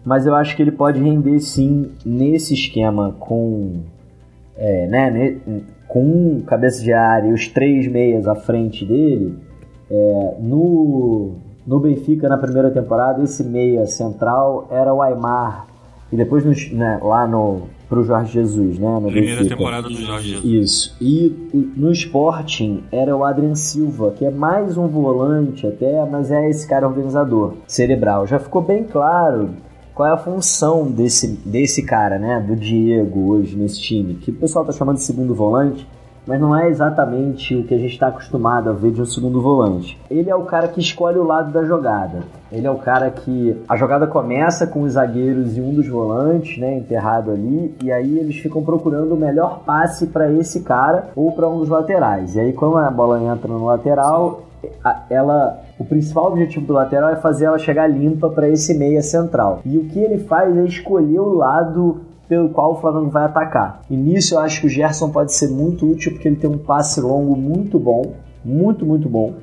Mas eu acho que ele pode render sim nesse esquema com, é, né, com cabeça de área e os três meias à frente dele. É, no, no Benfica, na primeira temporada, esse meia central era o Aymar. E depois, no, né, lá no pro Jorge Jesus, né? No primeira Benfica. temporada do Jorge Jesus. Isso. E no Sporting era o Adrian Silva, que é mais um volante até, mas é esse cara organizador, cerebral. Já ficou bem claro qual é a função desse, desse cara, né? Do Diego hoje nesse time, que o pessoal tá chamando de segundo volante mas não é exatamente o que a gente está acostumado a ver de um segundo volante. Ele é o cara que escolhe o lado da jogada. Ele é o cara que a jogada começa com os zagueiros e um dos volantes, né, enterrado ali, e aí eles ficam procurando o melhor passe para esse cara ou para um dos laterais. E aí quando a bola entra no lateral, ela o principal objetivo do lateral é fazer ela chegar limpa para esse meia central. E o que ele faz é escolher o lado pelo qual o Flamengo vai atacar. E nisso eu acho que o Gerson pode ser muito útil porque ele tem um passe longo muito bom, muito, muito bom,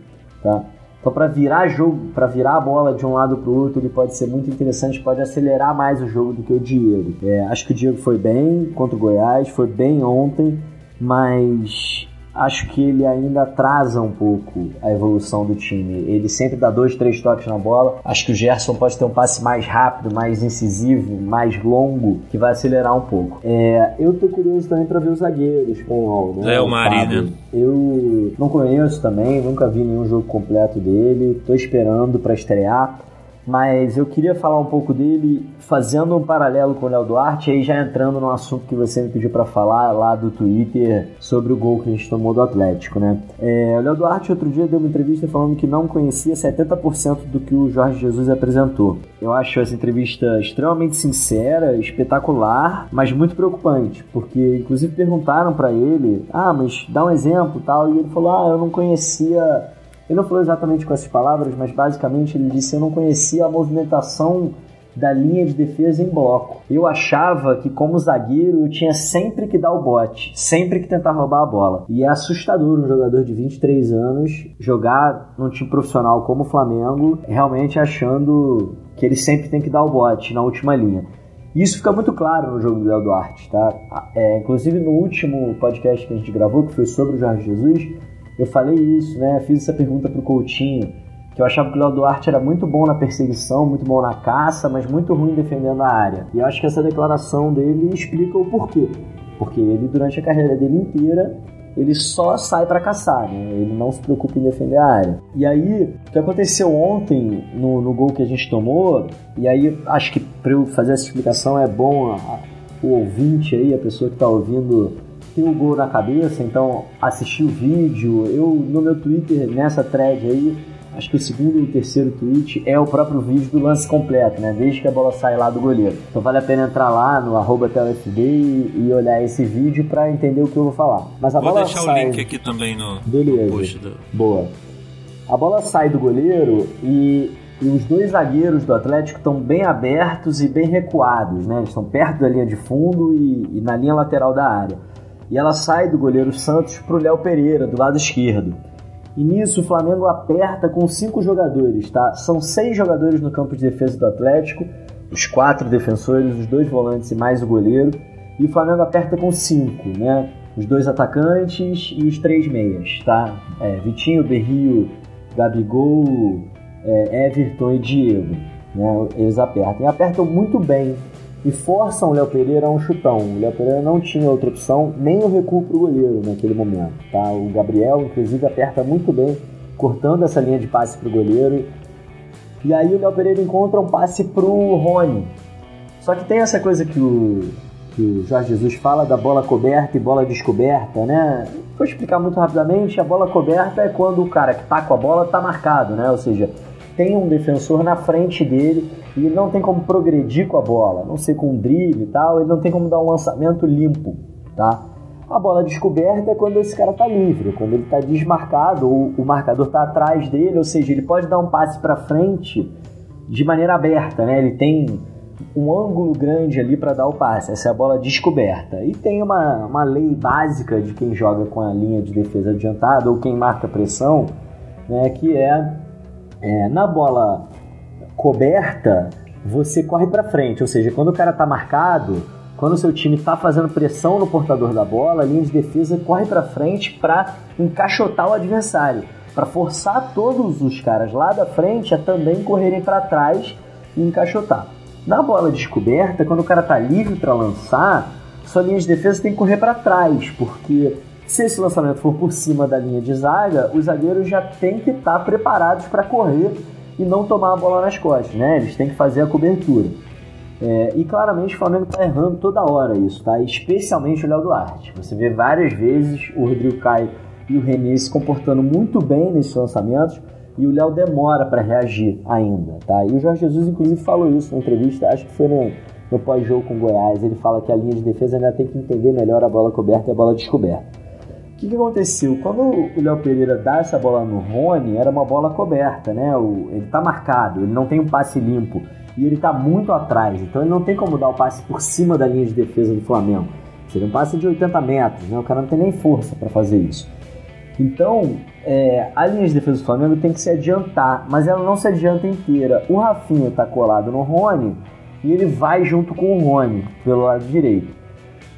tá? Então para virar jogo, para virar a bola de um lado para o outro, ele pode ser muito interessante, pode acelerar mais o jogo do que o Diego. É, acho que o Diego foi bem contra o Goiás, foi bem ontem, mas acho que ele ainda atrasa um pouco a evolução do time. Ele sempre dá dois, três toques na bola. Acho que o Gerson pode ter um passe mais rápido, mais incisivo, mais longo, que vai acelerar um pouco. É, eu tô curioso também para ver os zagueiros espanhol, né? Léo Mari, né? Eu não conheço também, nunca vi nenhum jogo completo dele. Tô esperando para estrear mas eu queria falar um pouco dele fazendo um paralelo com o Léo Duarte, aí já entrando no assunto que você me pediu para falar lá do Twitter sobre o gol que a gente tomou do Atlético, né? É, o Léo Duarte outro dia deu uma entrevista falando que não conhecia 70% do que o Jorge Jesus apresentou. Eu acho essa entrevista extremamente sincera, espetacular, mas muito preocupante, porque inclusive perguntaram para ele: "Ah, mas dá um exemplo", tal, e ele falou: "Ah, eu não conhecia ele não falou exatamente com essas palavras, mas basicamente ele disse: Eu não conhecia a movimentação da linha de defesa em bloco. Eu achava que, como zagueiro, eu tinha sempre que dar o bote, sempre que tentar roubar a bola. E é assustador um jogador de 23 anos jogar num time profissional como o Flamengo, realmente achando que ele sempre tem que dar o bote na última linha. Isso fica muito claro no jogo do Léo Duarte, tá? É, inclusive no último podcast que a gente gravou, que foi sobre o Jorge Jesus, eu falei isso, né? Fiz essa pergunta pro Coutinho, que eu achava que o Léo Duarte era muito bom na perseguição, muito bom na caça, mas muito ruim defendendo a área. E eu acho que essa declaração dele explica o porquê. Porque ele, durante a carreira dele inteira, ele só sai para caçar, né? Ele não se preocupa em defender a área. E aí, o que aconteceu ontem no, no gol que a gente tomou, e aí acho que para eu fazer essa explicação é bom a, o ouvinte aí, a pessoa que está ouvindo tem o gol na cabeça, então assistir o vídeo. Eu, no meu Twitter, nessa thread aí, acho que o segundo e o terceiro tweet é o próprio vídeo do lance completo, né? Desde que a bola sai lá do goleiro. Então vale a pena entrar lá no arroba TLFD e, e olhar esse vídeo para entender o que eu vou falar. Mas a vou bola deixar sai... o link aqui também no, Beleza. no post. Do... Boa. A bola sai do goleiro e, e os dois zagueiros do Atlético estão bem abertos e bem recuados, né? Eles estão perto da linha de fundo e, e na linha lateral da área e ela sai do goleiro Santos para o Léo Pereira, do lado esquerdo. E nisso o Flamengo aperta com cinco jogadores, tá? São seis jogadores no campo de defesa do Atlético, os quatro defensores, os dois volantes e mais o goleiro. e o Flamengo aperta com cinco, né? Os dois atacantes e os três meias, tá? É, Vitinho, Berrio, Gabigol, é, Everton e Diego. Né? Eles apertam. E apertam muito bem. E forçam o Léo Pereira a um chutão. O Léo Pereira não tinha outra opção, nem o recuo para o goleiro naquele momento. Tá? O Gabriel, inclusive, aperta muito bem, cortando essa linha de passe para o goleiro. E aí o Léo Pereira encontra um passe para o Rony. Só que tem essa coisa que o, que o Jorge Jesus fala da bola coberta e bola descoberta, né? Vou explicar muito rapidamente. A bola coberta é quando o cara que tá com a bola tá marcado, né? Ou seja, tem um defensor na frente dele e ele não tem como progredir com a bola, não sei com drible e tal, ele não tem como dar um lançamento limpo, tá? A bola descoberta é quando esse cara tá livre, quando ele tá desmarcado ou o marcador tá atrás dele, ou seja, ele pode dar um passe para frente de maneira aberta, né? Ele tem um ângulo grande ali para dar o passe. Essa é a bola descoberta. E tem uma, uma lei básica de quem joga com a linha de defesa adiantada ou quem marca pressão, né, que é, é na bola coberta você corre para frente, ou seja, quando o cara está marcado, quando o seu time está fazendo pressão no portador da bola, a linha de defesa corre para frente para encaixotar o adversário, para forçar todos os caras lá da frente a também correrem para trás e encaixotar. Na bola descoberta, quando o cara tá livre para lançar, sua linha de defesa tem que correr para trás, porque se esse lançamento for por cima da linha de zaga, os zagueiros já têm que estar tá preparados para correr e não tomar a bola nas costas, né? Eles têm que fazer a cobertura. É, e claramente o Flamengo está errando toda hora isso, tá? Especialmente o Léo Duarte. Você vê várias vezes o Rodrigo Caio e o René se comportando muito bem nesses lançamentos, e o Léo demora para reagir ainda, tá? E o Jorge Jesus, inclusive, falou isso na entrevista, acho que foi no, no pós-jogo com o Goiás. Ele fala que a linha de defesa ainda tem que entender melhor a bola coberta e a bola descoberta. Que, que aconteceu? Quando o Léo Pereira dá essa bola no Rony, era uma bola coberta, né? O, ele tá marcado, ele não tem um passe limpo e ele tá muito atrás, então ele não tem como dar o passe por cima da linha de defesa do Flamengo. Seria um passe de 80 metros, né? O cara não tem nem força para fazer isso. Então, é, a linha de defesa do Flamengo tem que se adiantar, mas ela não se adianta inteira. O Rafinha está colado no Rony e ele vai junto com o Rony pelo lado direito.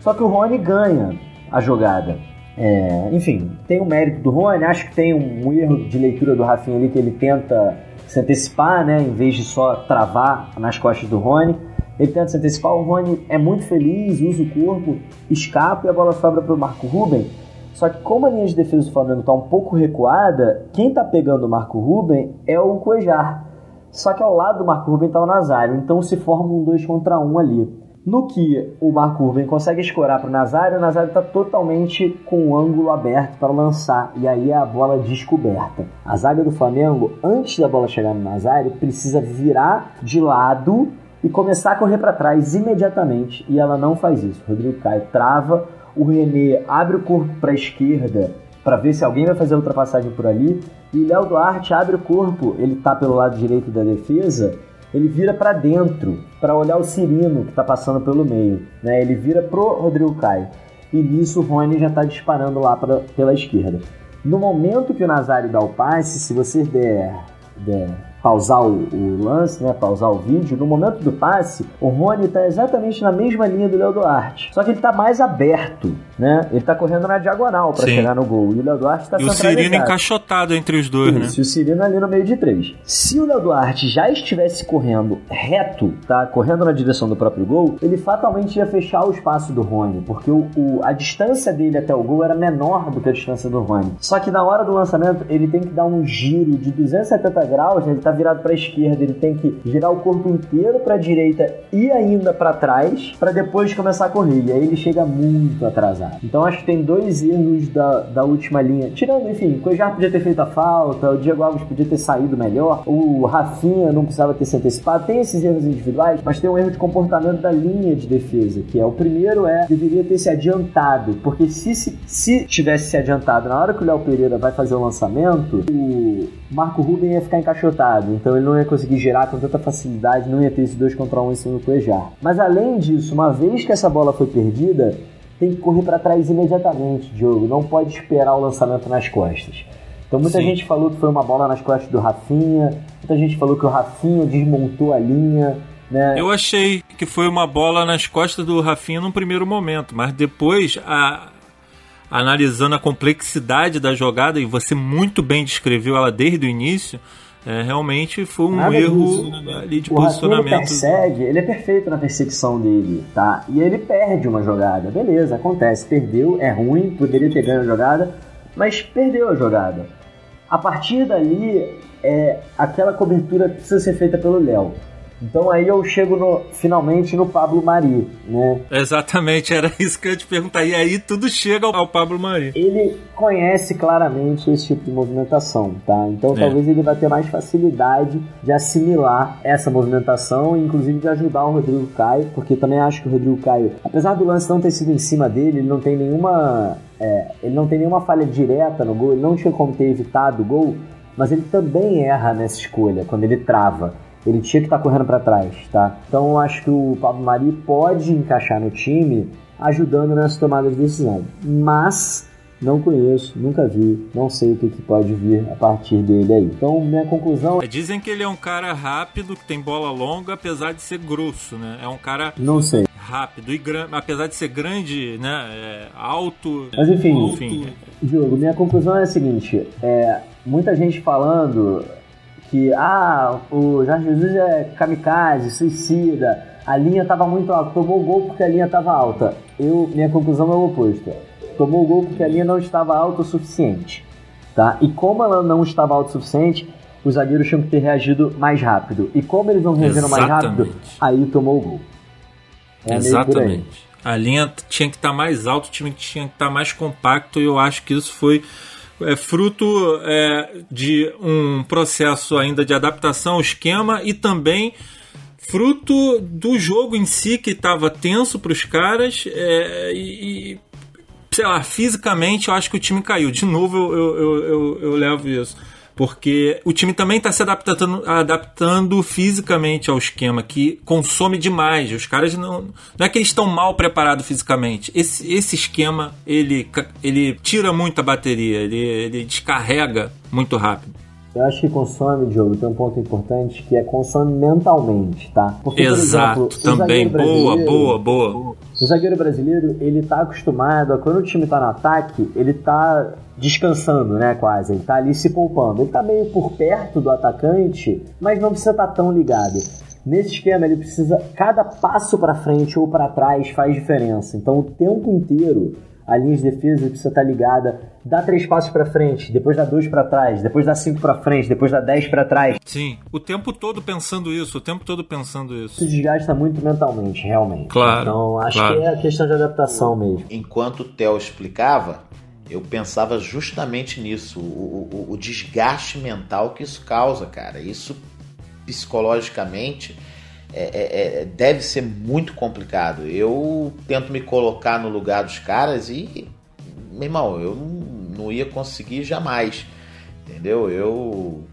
Só que o Rony ganha a jogada. É, enfim, tem o mérito do Rony, acho que tem um, um, erro de leitura do Rafinha ali que ele tenta se antecipar, né, em vez de só travar nas costas do Rony. Ele tenta se antecipar, o Rony é muito feliz, usa o corpo, escapa e a bola sobra para o Marco Ruben só que como a linha de defesa do Flamengo está um pouco recuada, quem está pegando o Marco Ruben é o Cuejar. Só que ao lado do Marco Ruben está o Nazário, então se forma um 2 contra 1 um ali. No que o Marco Ruben consegue escorar para o Nazário, o Nazário está totalmente com o ângulo aberto para lançar, e aí é a bola descoberta. A zaga do Flamengo, antes da bola chegar no Nazário, precisa virar de lado e começar a correr para trás imediatamente, e ela não faz isso. O Rodrigo Caio trava, o René abre o corpo para a esquerda para ver se alguém vai fazer a ultrapassagem por ali. E Léo Duarte abre o corpo, ele tá pelo lado direito da defesa, ele vira para dentro para olhar o Cirino que está passando pelo meio. Né? Ele vira pro Rodrigo Caio. E nisso o Rony já está disparando lá pra, pela esquerda. No momento que o Nazário dá o passe, se você der, der pausar o, o, lance, né, pausar o vídeo, no momento do passe, o Rony está exatamente na mesma linha do Léo Duarte. Só que ele está mais aberto, né? Ele está correndo na diagonal para chegar no gol. E o Léo Duarte centralizado. E o Cirino encaixotado entre os dois, Isso, né? E o Cirino ali no meio de três. Se o Léo Duarte já estivesse correndo reto, tá? Correndo na direção do próprio gol, ele fatalmente ia fechar o espaço do Rony, porque o, o, a distância dele até o gol era menor do que a distância do Rony. Só que na hora do lançamento, ele tem que dar um giro de 270 graus, né? ele tá virado para a esquerda, ele tem que girar o corpo inteiro para a direita e ainda para trás, para depois começar a correr. E aí ele chega muito atrasado. Então acho que tem dois erros da, da última linha. Tirando, enfim, o Cuejar podia ter feito a falta, o Diego Alves podia ter saído melhor, o Rafinha não precisava ter se antecipado. Tem esses erros individuais, mas tem um erro de comportamento da linha de defesa, que é o primeiro é deveria ter se adiantado, porque se, se, se tivesse se adiantado na hora que o Léo Pereira vai fazer o lançamento, o Marco Ruben ia ficar encaixotado, então ele não ia conseguir girar com tanta facilidade, não ia ter esse 2 contra 1 um em cima do Cuejar. Mas além disso, uma vez que essa bola foi perdida, tem que correr para trás imediatamente, Diogo. Não pode esperar o lançamento nas costas. Então muita Sim. gente falou que foi uma bola nas costas do Rafinha, muita gente falou que o Rafinha desmontou a linha. Né? Eu achei, que foi uma bola nas costas do Rafinha num primeiro momento, mas depois a, analisando a complexidade da jogada, e você muito bem descreveu ela desde o início, é, realmente foi um Nada erro disso. ali de o posicionamento. Ele persegue, ele é perfeito na perseguição dele, tá? E ele perde uma jogada, beleza, acontece, perdeu, é ruim, poderia ter ganho a jogada, mas perdeu a jogada. A partir dali, é, aquela cobertura precisa ser feita pelo Léo. Então aí eu chego no, finalmente no Pablo Mari, né? Exatamente, era isso que eu ia te perguntar. E aí tudo chega ao Pablo Mari. Ele conhece claramente esse tipo de movimentação, tá? Então é. talvez ele vai ter mais facilidade de assimilar essa movimentação e inclusive de ajudar o Rodrigo Caio, porque também acho que o Rodrigo Caio, apesar do lance não ter sido em cima dele, ele não tem nenhuma é, ele não tem nenhuma falha direta no gol, ele não tinha como ter evitado o gol, mas ele também erra nessa escolha quando ele trava ele tinha que estar tá correndo para trás, tá? Então eu acho que o Pablo Mari pode encaixar no time ajudando nessa tomada de decisão. Mas não conheço, nunca vi, não sei o que, que, pode vir a partir dele aí. Então, minha conclusão é. Dizem que ele é um cara rápido, que tem bola longa, apesar de ser grosso, né? É um cara. Não sei. Rápido e grande, apesar de ser grande, né? É alto. Mas enfim, enfim. Diogo, minha conclusão é a seguinte: é, muita gente falando que ah, o Jorge Jesus é kamikaze, suicida, a linha estava muito alta, tomou o gol porque a linha estava alta. Eu, minha conclusão é o oposto. Tomou o gol porque a linha não estava alta o suficiente. Tá? E como ela não estava alta o suficiente, os zagueiros tinham que ter reagido mais rápido. E como eles não reagiram mais rápido, aí tomou o gol. É Exatamente. A linha tinha que estar tá mais alta, o time tinha que estar tá mais compacto, e eu acho que isso foi é fruto é, de um processo ainda de adaptação ao esquema e também fruto do jogo em si que estava tenso para os caras é, e, sei lá, fisicamente eu acho que o time caiu. De novo eu, eu, eu, eu levo isso porque o time também está se adaptando, adaptando fisicamente ao esquema que consome demais. Os caras não, não é que eles estão mal preparados fisicamente. Esse, esse esquema ele, ele tira muita bateria, ele, ele descarrega muito rápido. Eu acho que consome, Diogo, tem um ponto importante que é consome mentalmente, tá? Porque, Exato, exemplo, também. Boa, boa, boa. O zagueiro brasileiro, ele tá acostumado a quando o time tá no ataque, ele tá descansando, né, quase. Ele tá ali se poupando. Ele tá meio por perto do atacante, mas não precisa estar tá tão ligado. Nesse esquema, ele precisa. Cada passo para frente ou para trás faz diferença. Então, o tempo inteiro, a linha de defesa precisa estar tá ligada. Dá três passos para frente, depois dá dois para trás, depois dá cinco para frente, depois dá dez para trás. Sim, o tempo todo pensando isso, o tempo todo pensando isso. Isso desgasta muito mentalmente, realmente. Claro. Então, acho claro. que é a questão de adaptação mesmo. Enquanto o Theo explicava, eu pensava justamente nisso, o, o, o, desgaste mental que isso causa, cara. Isso psicologicamente é, é, é, deve ser muito complicado. Eu tento me colocar no lugar dos caras e, meu irmão, eu não, não ia conseguir jamais, entendeu? Eu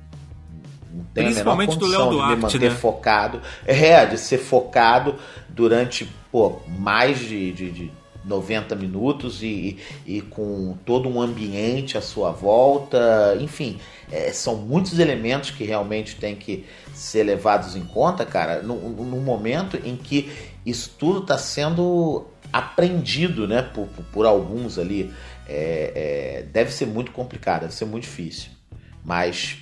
não tenho Principalmente a menor condição Duarte, de me manter né? focado. É, de ser focado durante pô, mais de, de, de 90 minutos e, e, com todo um ambiente à sua volta, enfim, é, são muitos elementos que realmente tem que ser levados em conta, cara, no, no momento em que isso tudo está sendo aprendido, né, por, por, alguns ali, é, é, deve ser muito complicado, deve ser muito difícil, mas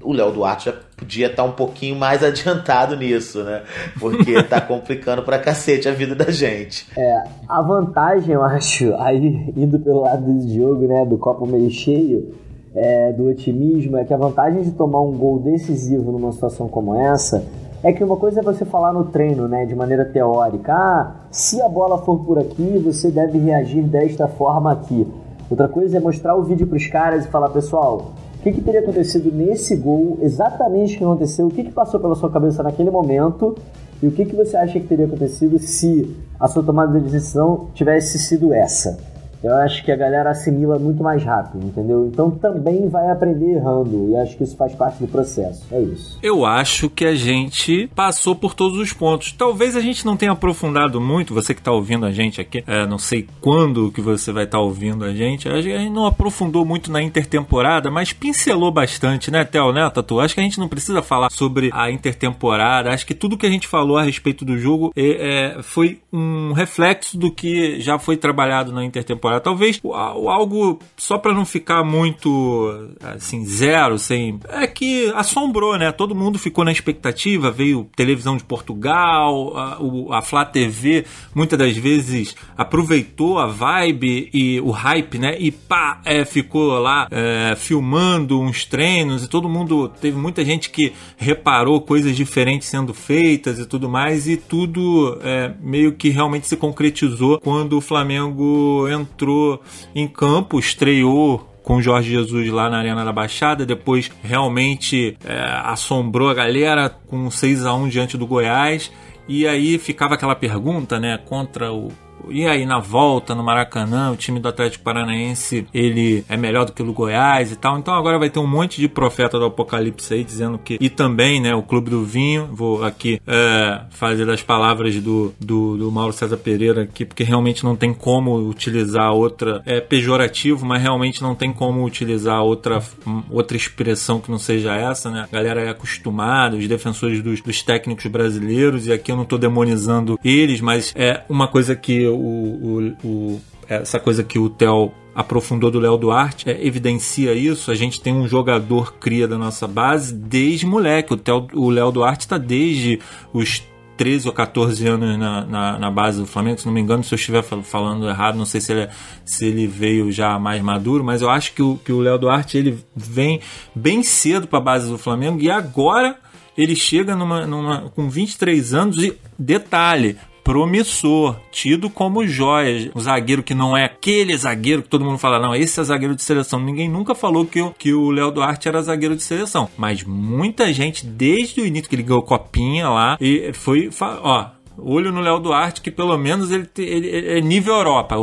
o Léo Duarte já podia estar tá um pouquinho mais adiantado nisso, né? Porque tá complicando pra cacete a vida da gente. É, a vantagem, eu acho, aí indo pelo lado do jogo, né, do copo meio cheio, é, do otimismo, é que a vantagem de tomar um gol decisivo numa situação como essa é que uma coisa é você falar no treino, né, de maneira teórica, ah, se a bola for por aqui, você deve reagir desta forma aqui. Outra coisa é mostrar o vídeo para os caras e falar, pessoal, que, que teria acontecido nesse gol, exatamente o que aconteceu, o que, que passou pela sua cabeça naquele momento? E o que, que você acha que teria acontecido se a sua tomada de decisão tivesse sido essa. Eu acho que a galera assimila muito mais rápido, entendeu? Então também vai aprender errando. E acho que isso faz parte do processo. É isso. Eu acho que a gente passou por todos os pontos. Talvez a gente não tenha aprofundado muito, você que está ouvindo a gente aqui, é, não sei quando que você vai estar tá ouvindo a gente, a gente não aprofundou muito na intertemporada, mas pincelou bastante, né, Theo, né, Tatu? Acho que a gente não precisa falar sobre a intertemporada. Acho que tudo que a gente falou a respeito do jogo é, é, foi um reflexo do que já foi trabalhado na intertemporada temporada. Talvez algo só para não ficar muito assim zero, sem é que assombrou, né? Todo mundo ficou na expectativa. Veio televisão de Portugal, a, o, a Flá TV muitas das vezes aproveitou a vibe e o hype, né? E pá, é, ficou lá é, filmando uns treinos e todo mundo teve muita gente que reparou coisas diferentes sendo feitas e tudo mais e tudo é, meio que realmente se concretizou quando o Flamengo entrou entrou em campo, estreou com Jorge Jesus lá na Arena da Baixada, depois realmente é, assombrou a galera com 6 a 1 diante do Goiás. E aí ficava aquela pergunta, né, contra o e aí na volta no Maracanã, o time do Atlético Paranaense ele é melhor do que o do Goiás e tal. Então agora vai ter um monte de profeta do Apocalipse aí dizendo que e também, né, o Clube do Vinho. Vou aqui é, fazer das palavras do, do, do, Mauro César Pereira aqui, porque realmente não tem como utilizar outra é pejorativo, mas realmente não tem como utilizar outra outra expressão que não seja essa, né? A galera é acostumada, os defensores dos, dos técnicos brasileiros e aqui eu não estou demonizando eles, mas é uma coisa que o, o, o essa coisa que o Theo aprofundou do Léo Duarte é, evidencia isso. A gente tem um jogador cria da nossa base desde moleque. O Léo Duarte está desde os 13 ou 14 anos na, na, na, base do Flamengo, se não me engano, se eu estiver falando errado, não sei se ele, é, se ele veio já mais maduro, mas eu acho que o, que o Léo Duarte ele vem bem cedo para a base do Flamengo e agora ele chega numa, numa, com 23 anos e detalhe, promissor, tido como joia. O zagueiro que não é aquele zagueiro que todo mundo fala, não, esse é zagueiro de seleção. Ninguém nunca falou que, que o Léo Duarte era zagueiro de seleção. Mas muita gente, desde o início que ele ganhou copinha lá, e foi, ó, olho no Léo Duarte, que pelo menos ele, ele, ele é nível Europa,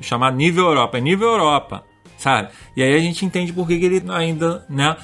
chamar nível Europa, é nível Europa, sabe? E aí a gente entende por que, que ele ainda, né?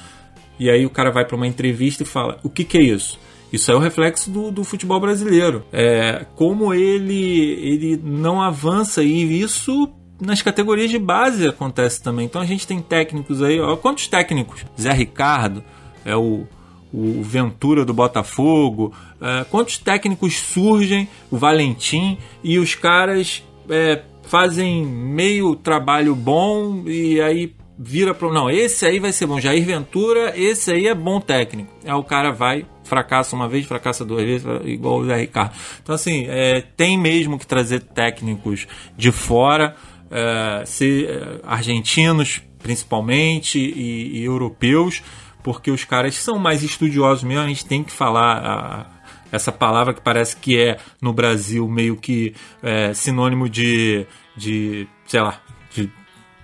E aí o cara vai para uma entrevista e fala: o que, que é isso? Isso é o reflexo do, do futebol brasileiro. É, como ele, ele não avança e isso nas categorias de base acontece também. Então a gente tem técnicos aí, ó, quantos técnicos? Zé Ricardo, é o, o Ventura do Botafogo, é, quantos técnicos surgem, o Valentim, e os caras é, fazem meio trabalho bom e aí vira para não, esse aí vai ser bom, Jair Ventura, esse aí é bom técnico. Aí o cara vai fracassa uma vez, fracassa duas vezes, igual o Zé Ricardo. Então, assim, é, tem mesmo que trazer técnicos de fora, é, se, é, argentinos principalmente e, e, europeus, porque os caras são mais estudiosos mesmo, a gente tem que falar. A, essa palavra que parece que é no Brasil meio que é, sinônimo de, de, sei lá, de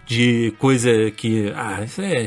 de coisa que ah, isso é,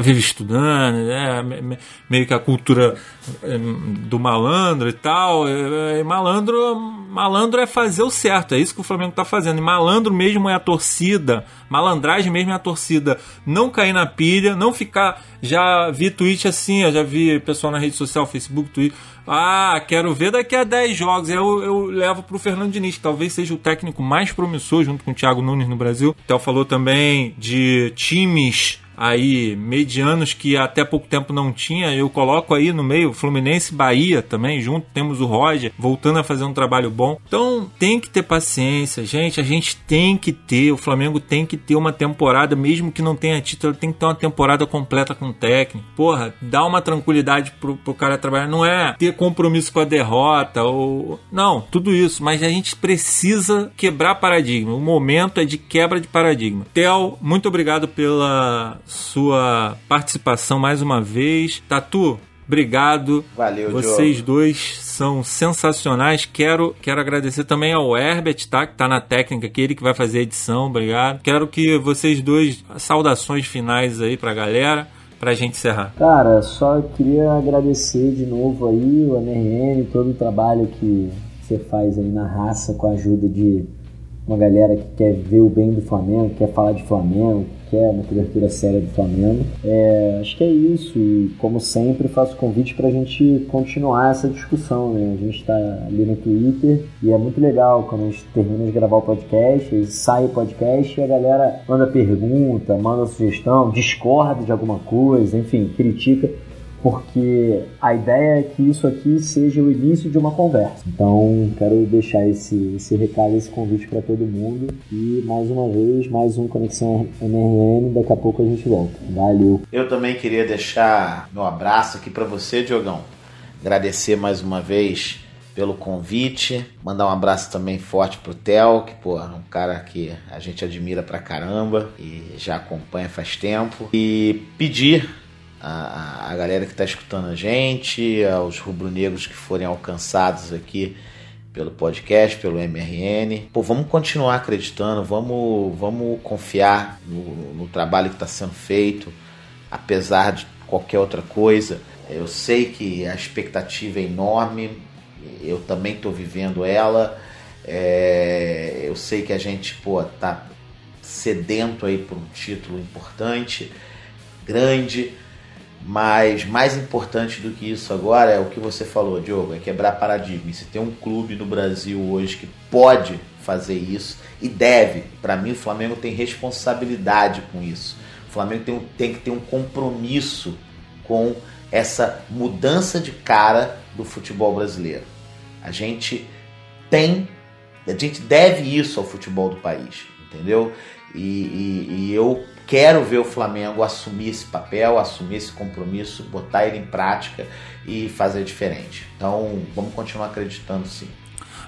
vive estudando, né? meio que a cultura eh, do malandro e tal. E malandro, malandro é fazer o certo, é isso que o Flamengo está fazendo. E malandro mesmo é a torcida, malandragem mesmo é a torcida. Não cair na pilha, não ficar. Já vi tweet assim, eu já vi pessoal na rede social, Facebook, Twitter ah, quero ver daqui a 10 jogos. Eu, eu levo pro Fernando Diniz, que talvez seja o técnico mais promissor junto com o Thiago Nunes no Brasil. O Theo falou também de times aí medianos que até pouco tempo não tinha. Eu coloco aí no meio Fluminense Bahia também, junto temos o Roger voltando a fazer um trabalho bom. Então tem que ter paciência, gente. A gente tem que ter, o Flamengo tem que ter uma temporada, mesmo que não tenha título, tem que ter uma temporada completa com o técnico. Porra, dá uma tranquilidade pro, pro cara trabalhar. Não é ter compromisso com a derrota ou. Não, tudo isso. Mas a gente precisa quebrar paradigma. O momento é de quebra de paradigma. Tel, muito obrigado pela sua participação mais uma vez. Tatu, obrigado. Valeu, Vocês Diogo. dois são sensacionais. Quero, quero agradecer também ao Herbert, tá? Que tá na técnica aqui, ele que vai fazer a edição. Obrigado. Quero que vocês dois, saudações finais aí pra galera pra gente encerrar? Cara, só queria agradecer de novo aí o MRN, todo o trabalho que você faz aí na raça com a ajuda de uma galera que quer ver o bem do Flamengo, quer falar de Flamengo, quer uma cobertura séria do Flamengo. É, acho que é isso. E como sempre, faço convite para a gente continuar essa discussão. Né? A gente está ali no Twitter e é muito legal quando a gente termina de gravar o podcast, sai o podcast e a galera manda pergunta, manda sugestão, discorda de alguma coisa, enfim, critica porque a ideia é que isso aqui seja o início de uma conversa. Então, quero deixar esse, esse recado, esse convite para todo mundo. E mais uma vez, mais um Conexão MRN. Daqui a pouco a gente volta. Valeu. Eu também queria deixar meu abraço aqui para você, Diogão. Agradecer mais uma vez pelo convite. Mandar um abraço também forte pro Theo, que, pô, é um cara que a gente admira pra caramba e já acompanha faz tempo. E pedir a, a galera que está escutando a gente, aos rubro-negros que forem alcançados aqui pelo podcast, pelo MRN. Pô, vamos continuar acreditando, vamos, vamos confiar no, no trabalho que está sendo feito, apesar de qualquer outra coisa. Eu sei que a expectativa é enorme, eu também estou vivendo ela. É, eu sei que a gente pô, tá sedento aí por um título importante, grande. Mas mais importante do que isso agora é o que você falou, Diogo, é quebrar paradigma. E se tem um clube no Brasil hoje que pode fazer isso e deve, para mim o Flamengo tem responsabilidade com isso. O Flamengo tem, tem que ter um compromisso com essa mudança de cara do futebol brasileiro. A gente tem, a gente deve isso ao futebol do país, entendeu? E, e, e eu quero ver o Flamengo assumir esse papel, assumir esse compromisso, botar ele em prática e fazer diferente. Então vamos continuar acreditando sim.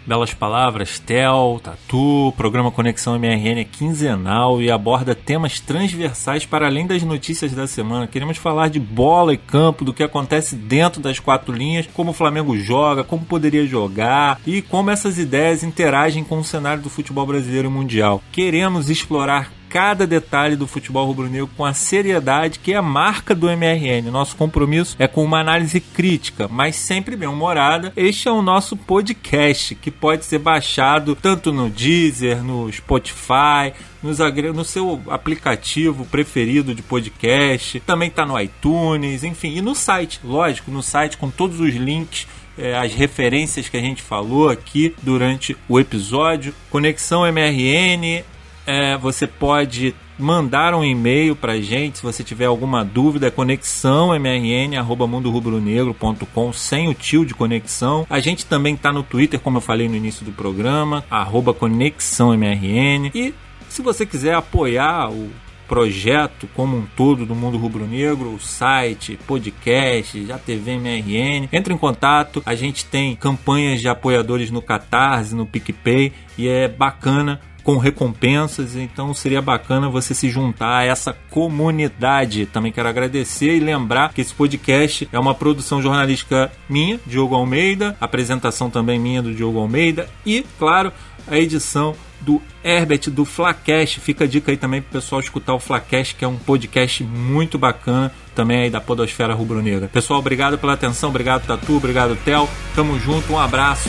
Belas palavras, Tel, Tatu, programa Conexão MRN é quinzenal e aborda temas transversais para além das notícias da semana. Queremos falar de bola e campo, do que acontece dentro das quatro linhas, como o Flamengo joga, como poderia jogar e como essas ideias interagem com o cenário do futebol brasileiro e mundial. Queremos explorar cada detalhe do futebol rubro-negro com a seriedade que é a marca do MRN. Nosso compromisso é com uma análise crítica, mas sempre bem-humorada. Este é o nosso podcast, que pode ser baixado tanto no Deezer, no Spotify, no seu aplicativo preferido de podcast, também está no iTunes, enfim, e no site, lógico, no site com todos os links é, as referências que a gente falou aqui durante o episódio. Conexão MRN é, você pode mandar um e-mail para gente se você tiver alguma dúvida, conexão mrn arroba mundorubronegro.com sem o tio de conexão. A gente também está no Twitter, como eu falei no início do programa, arroba conexão mrn. E se você quiser apoiar o projeto como um todo do Mundo Rubro Negro, o site, podcast, a TV MRN. Entre em contato, a gente tem campanhas de apoiadores no Catarse, no PicPay e é bacana com recompensas, então seria bacana você se juntar a essa comunidade. Também quero agradecer e lembrar que esse podcast é uma produção jornalística minha, Diogo Almeida, apresentação também minha do Diogo Almeida e, claro, a edição do Herbert do Flacast. Fica a dica aí também pro pessoal escutar o Flacast, que é um podcast muito bacana também aí da Podosfera Rubro-Negra. Pessoal, obrigado pela atenção, obrigado Tatu, obrigado Tel. Tamo junto, um abraço.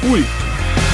Fui!